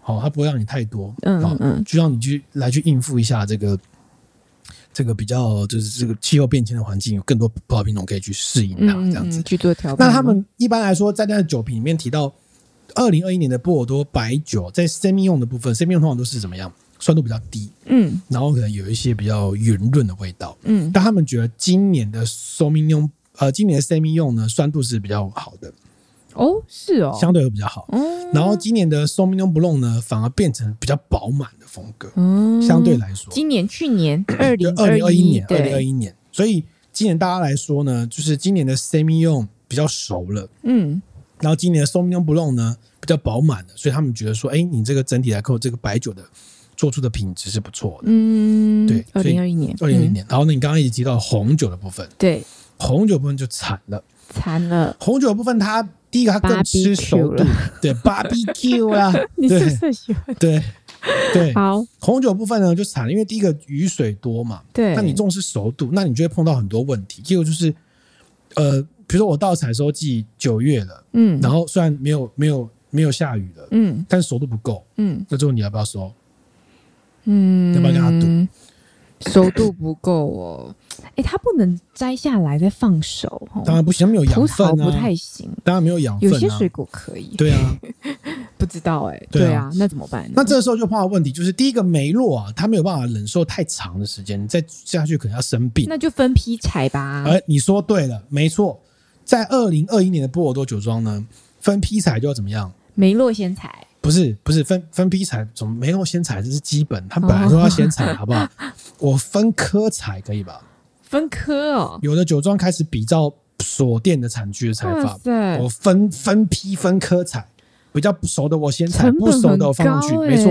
好，他不会让你太多，嗯嗯，就让你去来去应付一下这个这个比较就是这个气候变迁的环境，有更多葡萄品种可以去适应它，这样子去做调。那他们一般来说，在那个酒瓶里面提到，二零二一年的波尔多白酒，在 Semillon 的部分，Semillon 通常都是怎么样？酸度比较低，嗯，然后可能有一些比较圆润的味道，嗯，但他们觉得今年的 Sauvignon，呃，今年的 Semillon 呢，酸度是比较好的，哦，是哦，相对会比较好，嗯，然后今年的 Sauvignon Blanc 呢，反而变成比较饱满的风格，嗯，相对来说，今年、去年、二零二零二一年、二零二一年，所以今年大家来说呢，就是今年的 Semillon 比较熟了，嗯，然后今年的 s o m i g n o n Blanc 呢比较饱满的，所以他们觉得说，哎，你这个整体来扣，这个白酒的。做出的品质是不错的，嗯，对，二零二一年，二零二一年，然后呢，你刚刚也提到红酒的部分，对，红酒部分就惨了，惨了。红酒的部分，它第一个它更吃熟度，(laughs) 对，barbecue 啦，(laughs) 你是不是喜欢？对，对，好，红酒部分呢就惨了，因为第一个雨水多嘛，对，那你重视熟度，那你就会碰到很多问题。第二个就是，呃，比如说我到采收季九月了，嗯，然后虽然没有没有没有下雨了，嗯，但是熟度不够，嗯，那最后你要不要收？嗯，要不要跟他赌？熟度不够哦，哎、欸，它不能摘下来再放熟，当然不行，没有养分啊，不太行。当然没有养分、啊，有些水果可以。对啊，(laughs) 不知道哎、欸，对啊，对啊，那怎么办？那这个时候就碰到问题，就是第一个梅洛啊，它没有办法忍受太长的时间，再下去可能要生病。那就分批采吧。哎，你说对了，没错，在二零二一年的波尔多酒庄呢，分批采就要怎么样？梅洛先采。不是不是分分批采，怎么没有先采？这是基本，他本来说要先采，好不好？(laughs) 我分科采可以吧？分科哦，有的酒庄开始比照锁店的产区的采法，塞我分分批分科采，比较不熟的我先采，不熟的我放进去，没错，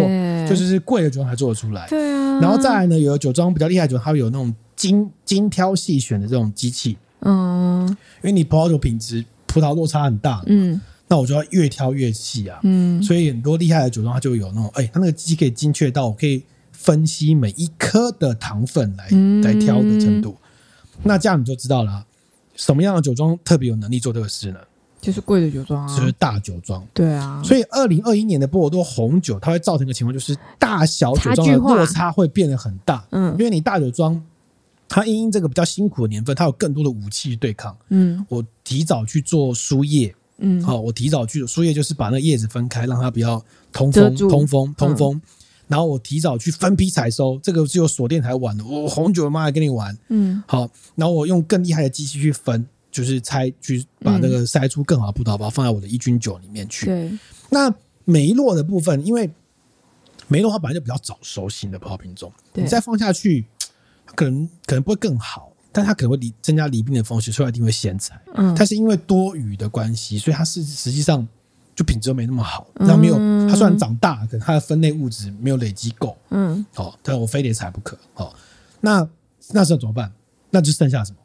就是贵的酒庄才做得出来。对啊，然后再来呢，有的酒庄比较厉害的酒庄，它有那种精精挑细选的这种机器。嗯，因为你葡萄酒品质葡萄落差很大，嗯，那我就要越挑越细啊，嗯，所以很多厉害的酒庄它就有那种，哎、欸，它那个机器可以精确到我可以分析每一颗的糖分来、嗯、来挑的程度，那这样你就知道了、啊，什么样的酒庄特别有能力做这个事呢？就是贵的酒庄啊，就是大酒庄，对啊，所以二零二一年的波尔多红酒，它会造成一个情况，就是大小酒庄的落差会变得很大，嗯，因为你大酒庄。它因因这个比较辛苦的年份，它有更多的武器对抗。嗯，我提早去做输液。嗯，好，我提早去输液，就是把那个叶子分开，让它比较通风、通风、通风。嗯、然后我提早去分批采收，这个只有锁店才玩的。我红酒妈还跟你玩。嗯，好，然后我用更厉害的机器去分，就是拆，去把那个筛出更好的葡萄，把它放在我的一军酒里面去。对，那梅洛的部分，因为梅洛它本来就比较早熟型的葡萄品种，你再放下去。可能可能不会更好，但它可能会离增加离冰的风险，所以它一定会先采。嗯，它是因为多雨的关系，所以它是实际上就品质都没那么好。然后没有，它虽然长大，可能它的分类物质没有累积够。嗯，好，但我非得采不可。好，那那时候怎么办？那就剩下什么？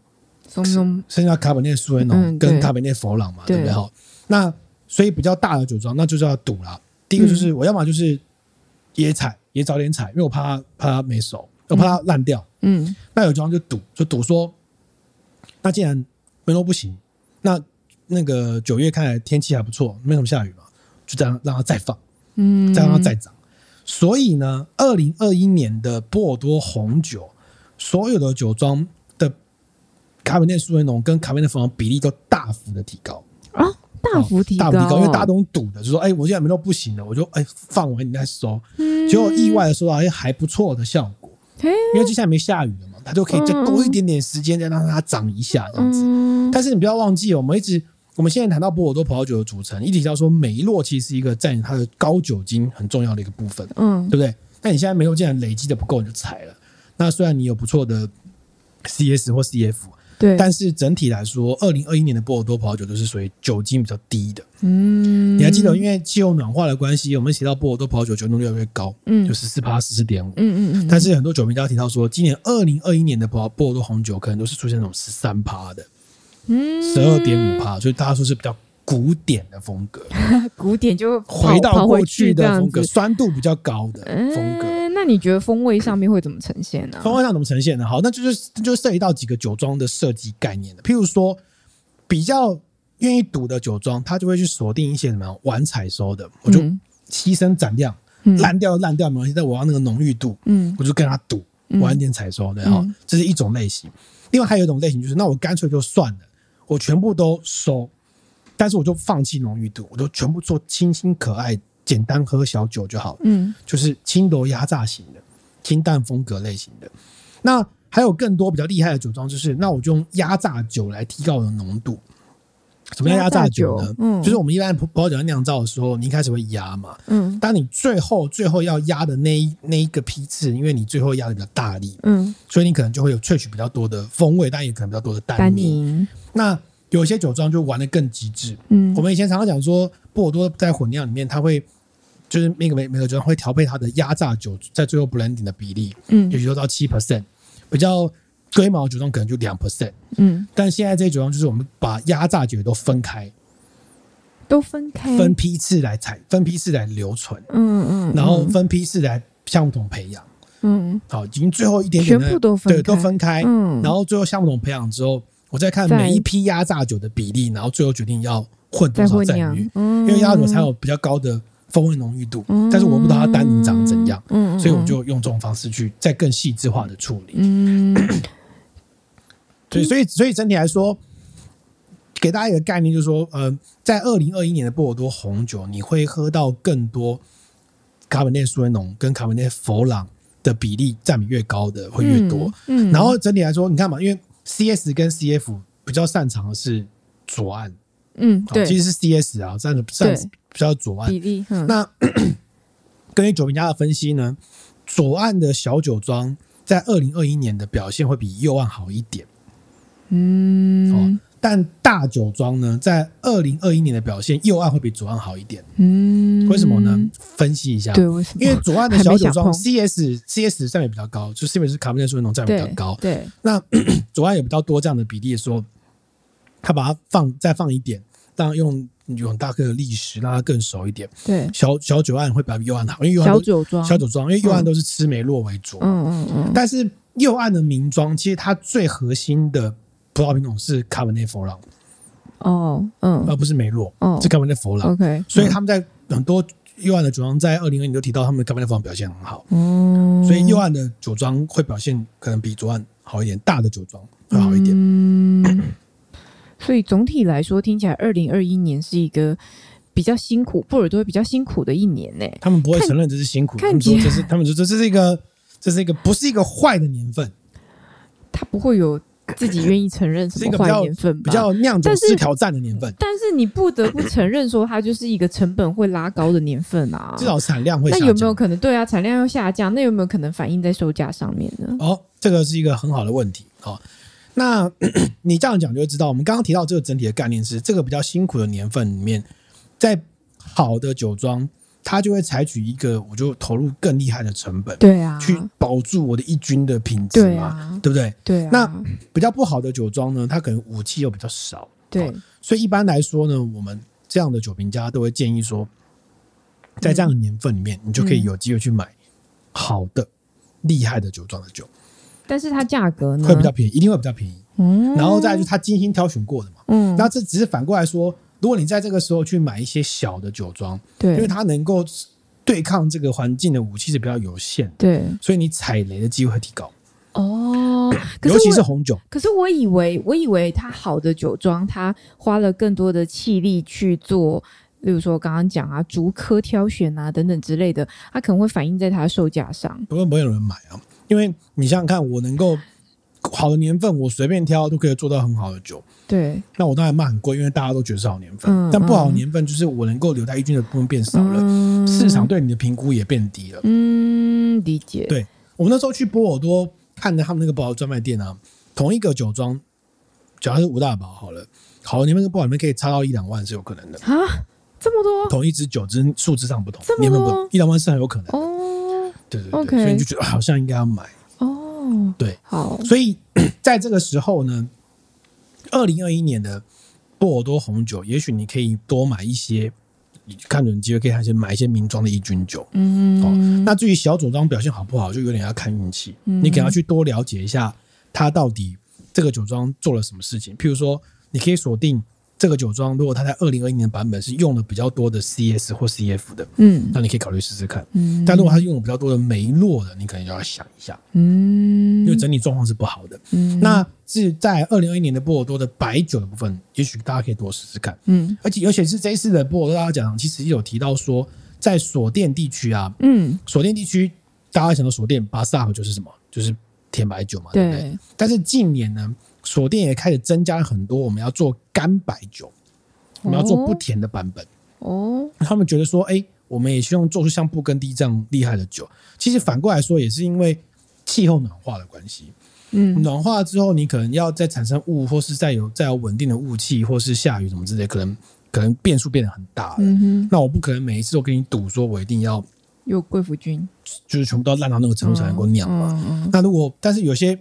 松松剩下卡本内苏维农跟卡本内弗朗嘛，对不对？好，那所以比较大的酒庄，那就是要赌了。第一个就是我要么就是也采，也早点采，因为我怕它怕它没熟。我怕它烂掉，嗯，那有酒庄就赌，就赌说，那既然梅洛不行，那那个九月看来天气还不错，没什么下雨嘛，就这样让它再放，嗯，再让它再涨。所以呢，二零二一年的波尔多红酒，所有的酒庄的卡本内苏维农跟卡本内弗朗比例都大幅的提高。啊，大幅提高，大幅提高，因为大家都赌的，就说，哎，我现在梅洛不行了，我就哎放完你再收，结果意外的收到哎还不错的效果。因为接下来没下雨了嘛，它就可以再多一点点时间，再让它长一下这样子。但是你不要忘记，哦我们一直我们现在谈到波尔多葡萄酒的组成，一提到说梅洛其实是一个占它的高酒精很重要的一个部分，嗯，对不对？那你现在梅洛既然累积的不够，你就踩了。那虽然你有不错的 CS 或 CF。对，但是整体来说，二零二一年的波尔多葡萄酒都是属于酒精比较低的。嗯，你还记得，因为气候暖化的关系，我们提到波尔多葡萄酒酒浓度越来越高，嗯，就十四趴、十四点五。嗯嗯嗯。但是很多酒评家提到说，今年二零二一年的波波尔多红酒可能都是出现那种十三趴的，嗯，十二点五趴，所以大家说是比较古典的风格。(laughs) 古典就回到过去的风格，酸度比较高的风格。那你觉得风味上面会怎么呈现呢？风味上怎么呈现呢？好，那就是就涉及到几个酒庄的设计概念的。譬如说，比较愿意赌的酒庄，他就会去锁定一些什么晚采收的，我就牺牲产量，烂掉烂掉没关系，但我要那个浓郁度，嗯，我就跟他赌晚一点采收的哈，这是一种类型。另外还有一种类型就是，那我干脆就算了，我全部都收，但是我就放弃浓郁度，我就全部做清新可爱。简单喝小酒就好，嗯，就是轻柔压榨型的、清淡风格类型的。那还有更多比较厉害的酒庄，就是那我就用压榨酒来提高我的浓度。什么叫压榨酒呢？嗯，就是我们一般葡萄酒在酿造的时候，你一开始会压嘛，嗯，当你最后最后要压的那一那一个批次，因为你最后压的比较大力，嗯，所以你可能就会有萃取比较多的风味，但也可能比较多的单宁。那有些酒庄就玩的更极致，嗯，我们以前常常讲说，波尔多在混酿里面，它会。就是那个每每个酒庄会调配它的压榨酒在最后 blending 的比例，嗯，也许都到七 percent，比较龟毛酒庄可能就两 percent，嗯，但现在这些酒庄就是我们把压榨酒都分开，都分开，分批次来采，分批次来留存，嗯嗯，然后分批次来橡木桶培养，嗯，好，已经最后一点点的，全部都分，对，都分开，嗯，然后最后橡木桶培养之后，我再看每一批压榨酒的比例，然后最后决定要混多少再酿，嗯，因为压榨酒才有比较高的。风味浓郁度，但是我不知道它单宁长怎样，嗯，所以我就用这种方式去再更细致化的处理，嗯，(clears throat) 对，所以所以整体来说，给大家一个概念，就是说，呃，在二零二一年的波尔多红酒，你会喝到更多卡本内苏维浓跟卡本内弗朗的比例占比越高的会越多，嗯，然后整体来说，你看嘛，因为 CS 跟 CF 比较擅长的是左岸，嗯，对，其实是 CS 啊，占的占。比较左岸比例，嗯、那 (clears throat) 根据酒评家的分析呢，左岸的小酒庄在二零二一年的表现会比右岸好一点。嗯，哦，但大酒庄呢，在二零二一年的表现，右岸会比左岸好一点。嗯，为什么呢？分析一下。对，为什么？因为左岸的小酒庄 CS CS 占比比较高，就 CS 卡布内苏维农占比比较高。对，对那 (clears throat) 左岸有比较多这样的比例的时候，他把它放再放一点，让用用大颗的历史让它更熟一点。对，小小酒案会比右岸好，因为右岸小酒庄小酒庄，因为右岸都是吃梅洛为主。嗯嗯嗯。但是右岸的名庄，其实它最核心的葡萄品种是卡本内弗朗。哦，嗯，而不是梅洛，哦，是卡本内弗朗。OK，所以他们在很多右岸的酒庄在二零二零都提到，他们卡本内弗朗表现很好。嗯，所以右岸的酒庄会表现可能比左岸好一点，大的酒庄会好一点。嗯，所以总体来说，听起来二零二一年是一个比较辛苦，波尔多比较辛苦的一年呢。他们不会承认这是辛苦，他们说这是他们说这是一个这是一个不是一个坏的年份，他不会有。自己愿意承认 (laughs) 是一个坏年份，比较酿酒师挑战的年份。但是你不得不承认说，它就是一个成本会拉高的年份啊。至少产量会下降。那有没有可能？对啊，产量要下降，那有没有可能反映在售价上面呢？哦，这个是一个很好的问题。哦，那 (clears throat) 你这样讲就会知道，我们刚刚提到这个整体的概念是，这个比较辛苦的年份里面，在好的酒庄。它就会采取一个，我就投入更厉害的成本，对啊，去保住我的一军的品质嘛，对，啊、对不对？对啊。那比较不好的酒庄呢，它可能武器又比较少，对。所以一般来说呢，我们这样的酒评家都会建议说，在这样的年份里面，你就可以有机会去买好的、厉害的酒庄的酒。但是它价格呢，会比较便宜，一定会比较便宜。嗯。然后再来就是他精心挑选过的嘛，嗯。那这只是反过来说。如果你在这个时候去买一些小的酒庄，对，因为它能够对抗这个环境的武器是比较有限，对，所以你踩雷的机会会提高。哦，(clears throat) 尤其是红酒。可是我以为，我以为它好的酒庄，它花了更多的气力去做，例如说刚刚讲啊，竹科挑选啊等等之类的，它可能会反映在它的售价上。不过没有人买啊，因为你想想看，我能够。好的年份，我随便挑都可以做到很好的酒。对，那我当然卖很贵，因为大家都觉得是好年份。嗯、但不好的年份，就是我能够留在一军的部分变少了，嗯、市场对你的评估也变低了。嗯，理解。对，我们那时候去波尔多看着他们那个葡萄专卖店啊，同一个酒庄，假如是五大堡好了，好的年份跟不好年份可以差到一两万是有可能的啊，这么多？同一支酒只数字上不同，年份不同，一两万是很有可能的。哦，对对对，okay、所以你就觉得好像应该要买。哦，对，好，所以 (coughs) 在这个时候呢，二零二一年的波尔多红酒，也许你可以多买一些，看准机会可以开始买一些名庄的一军酒。嗯，哦，那至于小酒庄表现好不好，就有点要看运气。嗯，你可能要去多了解一下，它到底这个酒庄做了什么事情。譬如说，你可以锁定。这个酒庄，如果它在二零二一年版本是用了比较多的 CS 或 CF 的，嗯，那你可以考虑试试看。嗯，但如果它用了比较多的梅洛的，你可能就要想一下，嗯，因为整体状况是不好的。嗯，那是在二零二一年的波尔多的白酒的部分，也许大家可以多试试看。嗯，而且尤其是这一次的波尔多，大家讲其实有提到说，在锁店地区啊，嗯，锁店地区大家想到锁店，巴萨尔就是什么？就是甜白酒嘛，对不对？对，但是近年呢？锁店也开始增加了很多，我们要做干白酒，我们要做不甜的版本。哦，他们觉得说，哎、欸，我们也希望做出像布根地这样厉害的酒。其实反过来说，也是因为气候暖化的关系。嗯，暖化之后，你可能要再产生雾，或是再有再有稳定的雾气，或是下雨什么之类，可能可能变数变得很大了。嗯哼，那我不可能每一次都跟你赌说，我一定要有贵腐菌，就是全部都烂到那个程度才能够酿嘛。嗯、那如果但是有些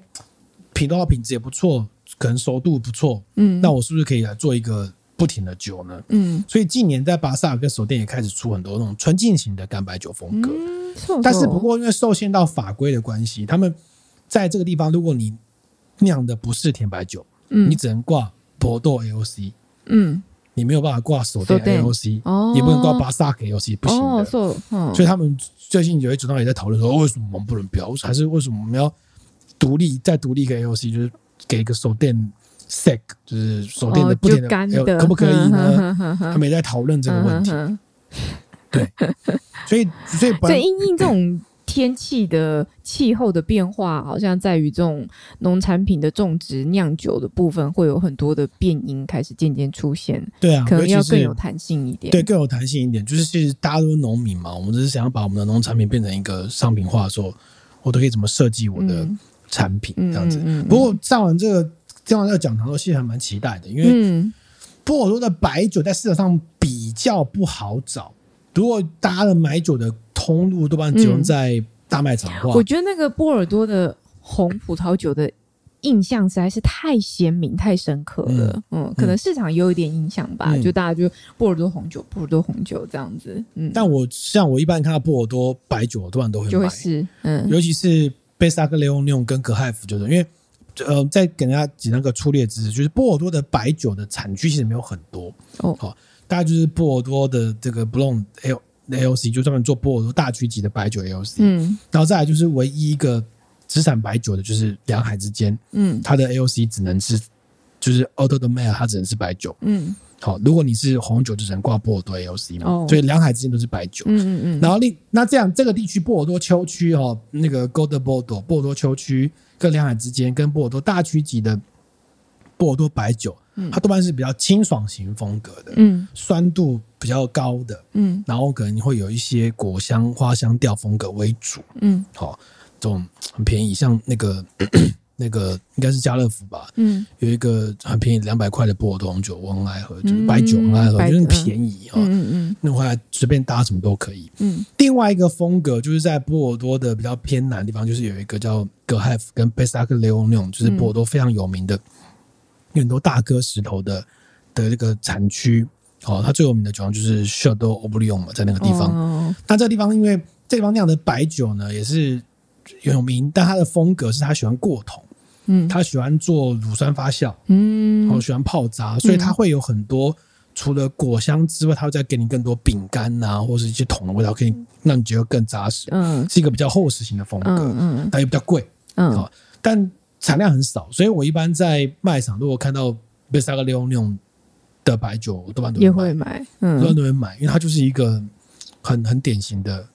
品的话，品质也不错。可能熟度不错，嗯，那我是不是可以来做一个不停的酒呢？嗯，所以近年在巴萨尔跟手店也开始出很多那种纯净型的干白酒风格，嗯，但是不过因为受限到法规的关系，他们在这个地方，如果你酿的不是甜白酒，嗯，你只能挂博多 AOC，嗯，你没有办法挂手电 AOC，哦，也不能挂巴萨尔 AOC，不行的，所以他们最近有一主张也在讨论说，为什么我们不能标，还是为什么我们要独立再独立一个 AOC，就是。给一个手电 sec，就是手电的不甜的，哦、的可不可以呢？他们也在讨论这个问题。对，所以所以 (laughs) 所以因应这种天气的气候的变化，好像在于这种农产品的种植酿酒的部分，会有很多的变因开始渐渐出现。对啊，可能要更有弹性一点。对，更有弹性一点。就是其实大家都是农民嘛，我们只是想要把我们的农产品变成一个商品化的时候，我都可以怎么设计我的。嗯产品这样子，不过上完这个这样的讲堂，都其实还蛮期待的，因为波尔多的白酒在市场上比较不好找。如果大家的买酒的通路多半集中在大卖场的话，我觉得那个波尔多的红葡萄酒的。印象实在是太鲜明、太深刻了。嗯，嗯，可能市场也有一点影响吧。嗯、就大家就波尔多红酒、波尔多红酒这样子。嗯，但我像我一般看到波尔多白酒，我多半都会买。就会是，嗯，尤其是贝萨克雷欧涅跟格海夫，就是因为呃，再给大家举那个粗略知识，就是波尔多的白酒的产区其实没有很多。哦，好，大概就是波尔多的这个布隆 L L C，就专门做波尔多大区级的白酒 L C。嗯，然后再来就是唯一一个。只产白酒的就是两海之间，嗯，它的 AOC 只能是，就是 Auto de Mer 它只能是白酒，嗯，好，如果你是红酒，就只能挂波尔多 AOC 嘛，哦，所以两海之间都是白酒，嗯嗯嗯，然后另那这样这个地区波尔多丘区哈，那个 Côte de Bordeaux 波尔多丘区跟两海之间跟波尔多大区级的波尔多白酒，嗯，它多半是比较清爽型风格的，嗯，酸度比较高的，嗯，然后可能会有一些果香花香调风格为主，嗯，好。这种很便宜，像那个那个应该是家乐福吧，嗯，有一个很便宜两百块的波尔多红酒，我很爱喝，就是白酒很爱喝，就是便宜啊，嗯嗯，那回来随便搭什么都可以。嗯，另外一个风格就是在波尔多的比较偏南的地方，就是有一个叫格海夫跟贝萨克雷翁那种，就是波尔多非常有名的，有很多大哥石头的的那个产区。哦，它最有名的酒庄就是 Château Haut-Brion 嘛，在那个地方。哦，那这个地方因为这地方酿的白酒呢，也是。有名，但他的风格是他喜欢过桶，嗯，他喜欢做乳酸发酵，嗯，然后喜欢泡渣，所以他会有很多除了果香之外，他会再给你更多饼干呐，或是一些桶的味道，可以让你觉得更扎实，嗯，是一个比较厚实型的风格，嗯，但也比较贵，嗯，但产量很少，所以我一般在卖场如果看到贝萨格利欧那种的白酒，我多半都会买，也会买，嗯，多半都会买，因为它就是一个很很典型的。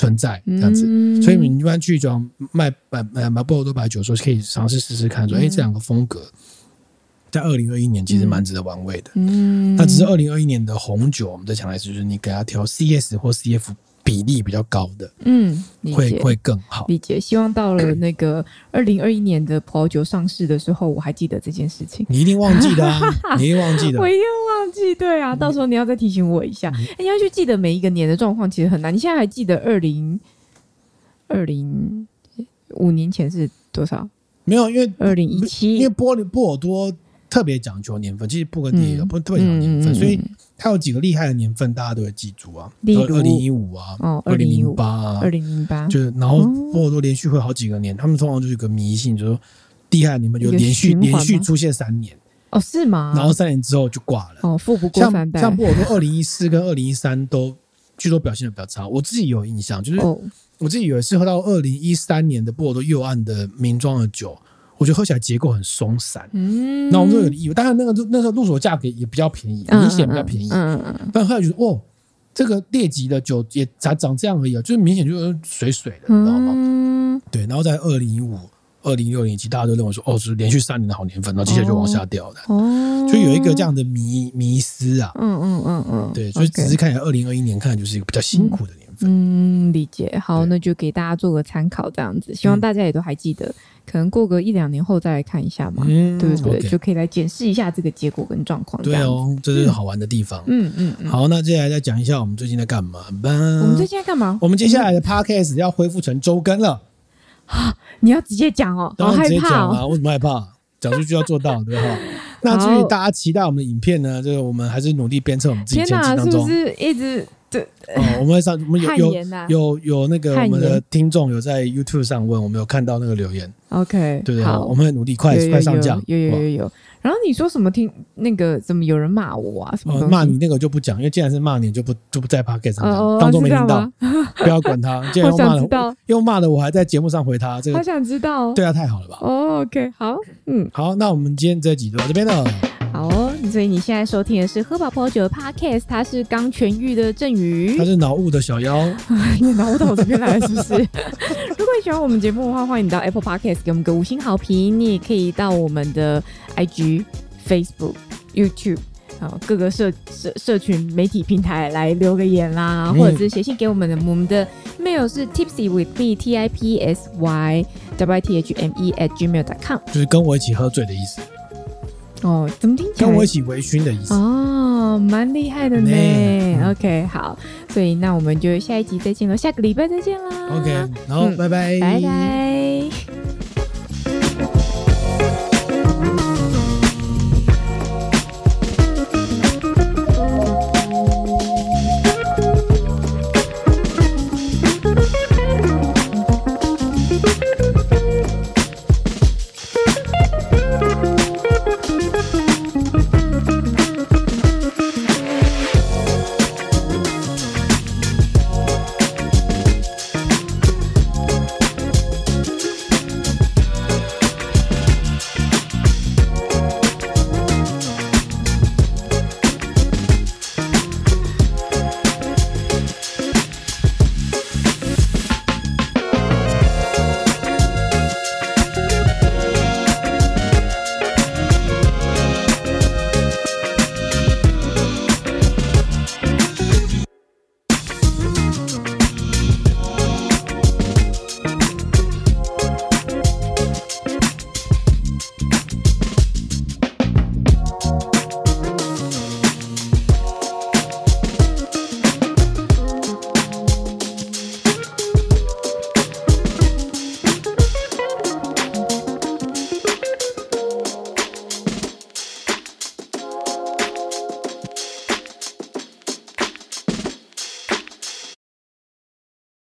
存在这样子，嗯、所以你一般去装卖买买买波尔多白酒的时候，可以尝试试试看说，哎，这两个风格在二零二一年其实蛮值得玩味的。嗯，那只是二零二一年的红酒，我们再强调一次，就是你给他调 CS 或 CF。比例比较高的，嗯，会会更好。理解，希望到了那个二零二一年的葡萄酒上市的时候，我还记得这件事情。你一定忘记的啊，(laughs) 你一定忘记的，我一定忘记。对啊，到时候你要再提醒我一下。你要去记得每一个年的状况，其实很难。你现在还记得二零二零五年前是多少？没有，因为二零一七，因为波利波尔多特别讲究年份，其实布格迪也不特别讲究年份，所以。它有几个厉害的年份，大家都会记住啊，例如二零一五啊，二零零八啊，二零零八，就是然后波尔多连续会好几个年，他们通常就是一个迷信，就是说厉害，你们就连续连续出现三年哦，是吗？然后三年之后就挂了哦，富不过三代。像波尔多二零一四跟二零一三都据说表现的比较差，我自己有印象，就是我自己有一次喝到二零一三年的波尔多右岸的名庄的酒。我觉得喝起来结构很松散，嗯，那我们都有意义。当然，那个那时候入手价格也比较便宜，明显比较便宜，嗯嗯嗯。但后来觉得，哦，这个劣级的酒也才长这样而已啊，就是明显就是水水的，你知道吗？嗯，对。然后在二零一五、二零一六年，其实大家都认为说，哦，是连续三年的好年份，然后接下来就往下掉的，哦，就有一个这样的迷迷思啊，嗯嗯嗯嗯，对。所以只是看起来，二零二一年看来就是一个比较辛苦的嗯，理解。好，那就给大家做个参考，这样子，希望大家也都还记得。可能过个一两年后再来看一下嘛，嗯、对不对？Okay 就可以来检视一下这个结果跟状况。对哦，这是好玩的地方。嗯嗯嗯。好，那接下来再讲一下我们最近在干嘛吧。我们最近在干嘛？我们接下来的 Podcast 要恢复成周更了。啊！你要直接讲哦，好害怕啊！为什么害怕？讲出去要做到，对吧？(laughs) 那至于大家期待我们的影片呢？就是我们还是努力鞭策我们自己前进当中，是不是一直？对，哦，我们会上，我们有有有有那个我们的听众有在 YouTube 上问，我们有看到那个留言。OK，对对，好，我们会努力快快上架。有有有有。然后你说什么？听那个怎么有人骂我啊？什么骂你那个就不讲，因为既然是骂你，就不就不在 Podcast 上讲，当做没听到，(laughs) 不要管他。既然 (laughs) 骂了，又骂了，我还在节目上回他，这个好想知道。对啊，太好了吧？OK，好，嗯，好，那我们今天这集就到这边了。好哦，所以你现在收听的是喝饱葡萄酒的 Podcast，他是刚痊愈的郑宇，他是脑雾的小妖，(laughs) 你脑雾到我这边来了是不是？(laughs) 如果你喜欢我们节目的话，欢迎你到 Apple Podcast 给我们个五星好评，你也可以到我们的 IG、Facebook、YouTube 啊各个社社社群媒体平台来留个言啦，或者是写信给我们的，我们的 mail 是 tipsy with me t i p s y w i t h m e at gmail dot com，就是跟我一起喝醉的意思。哦，怎么听起来跟我一起微醺的意思哦，蛮厉害的呢。嗯、OK，好，所以那我们就下一集再见喽，下个礼拜再见啦。OK，然后拜拜，拜拜。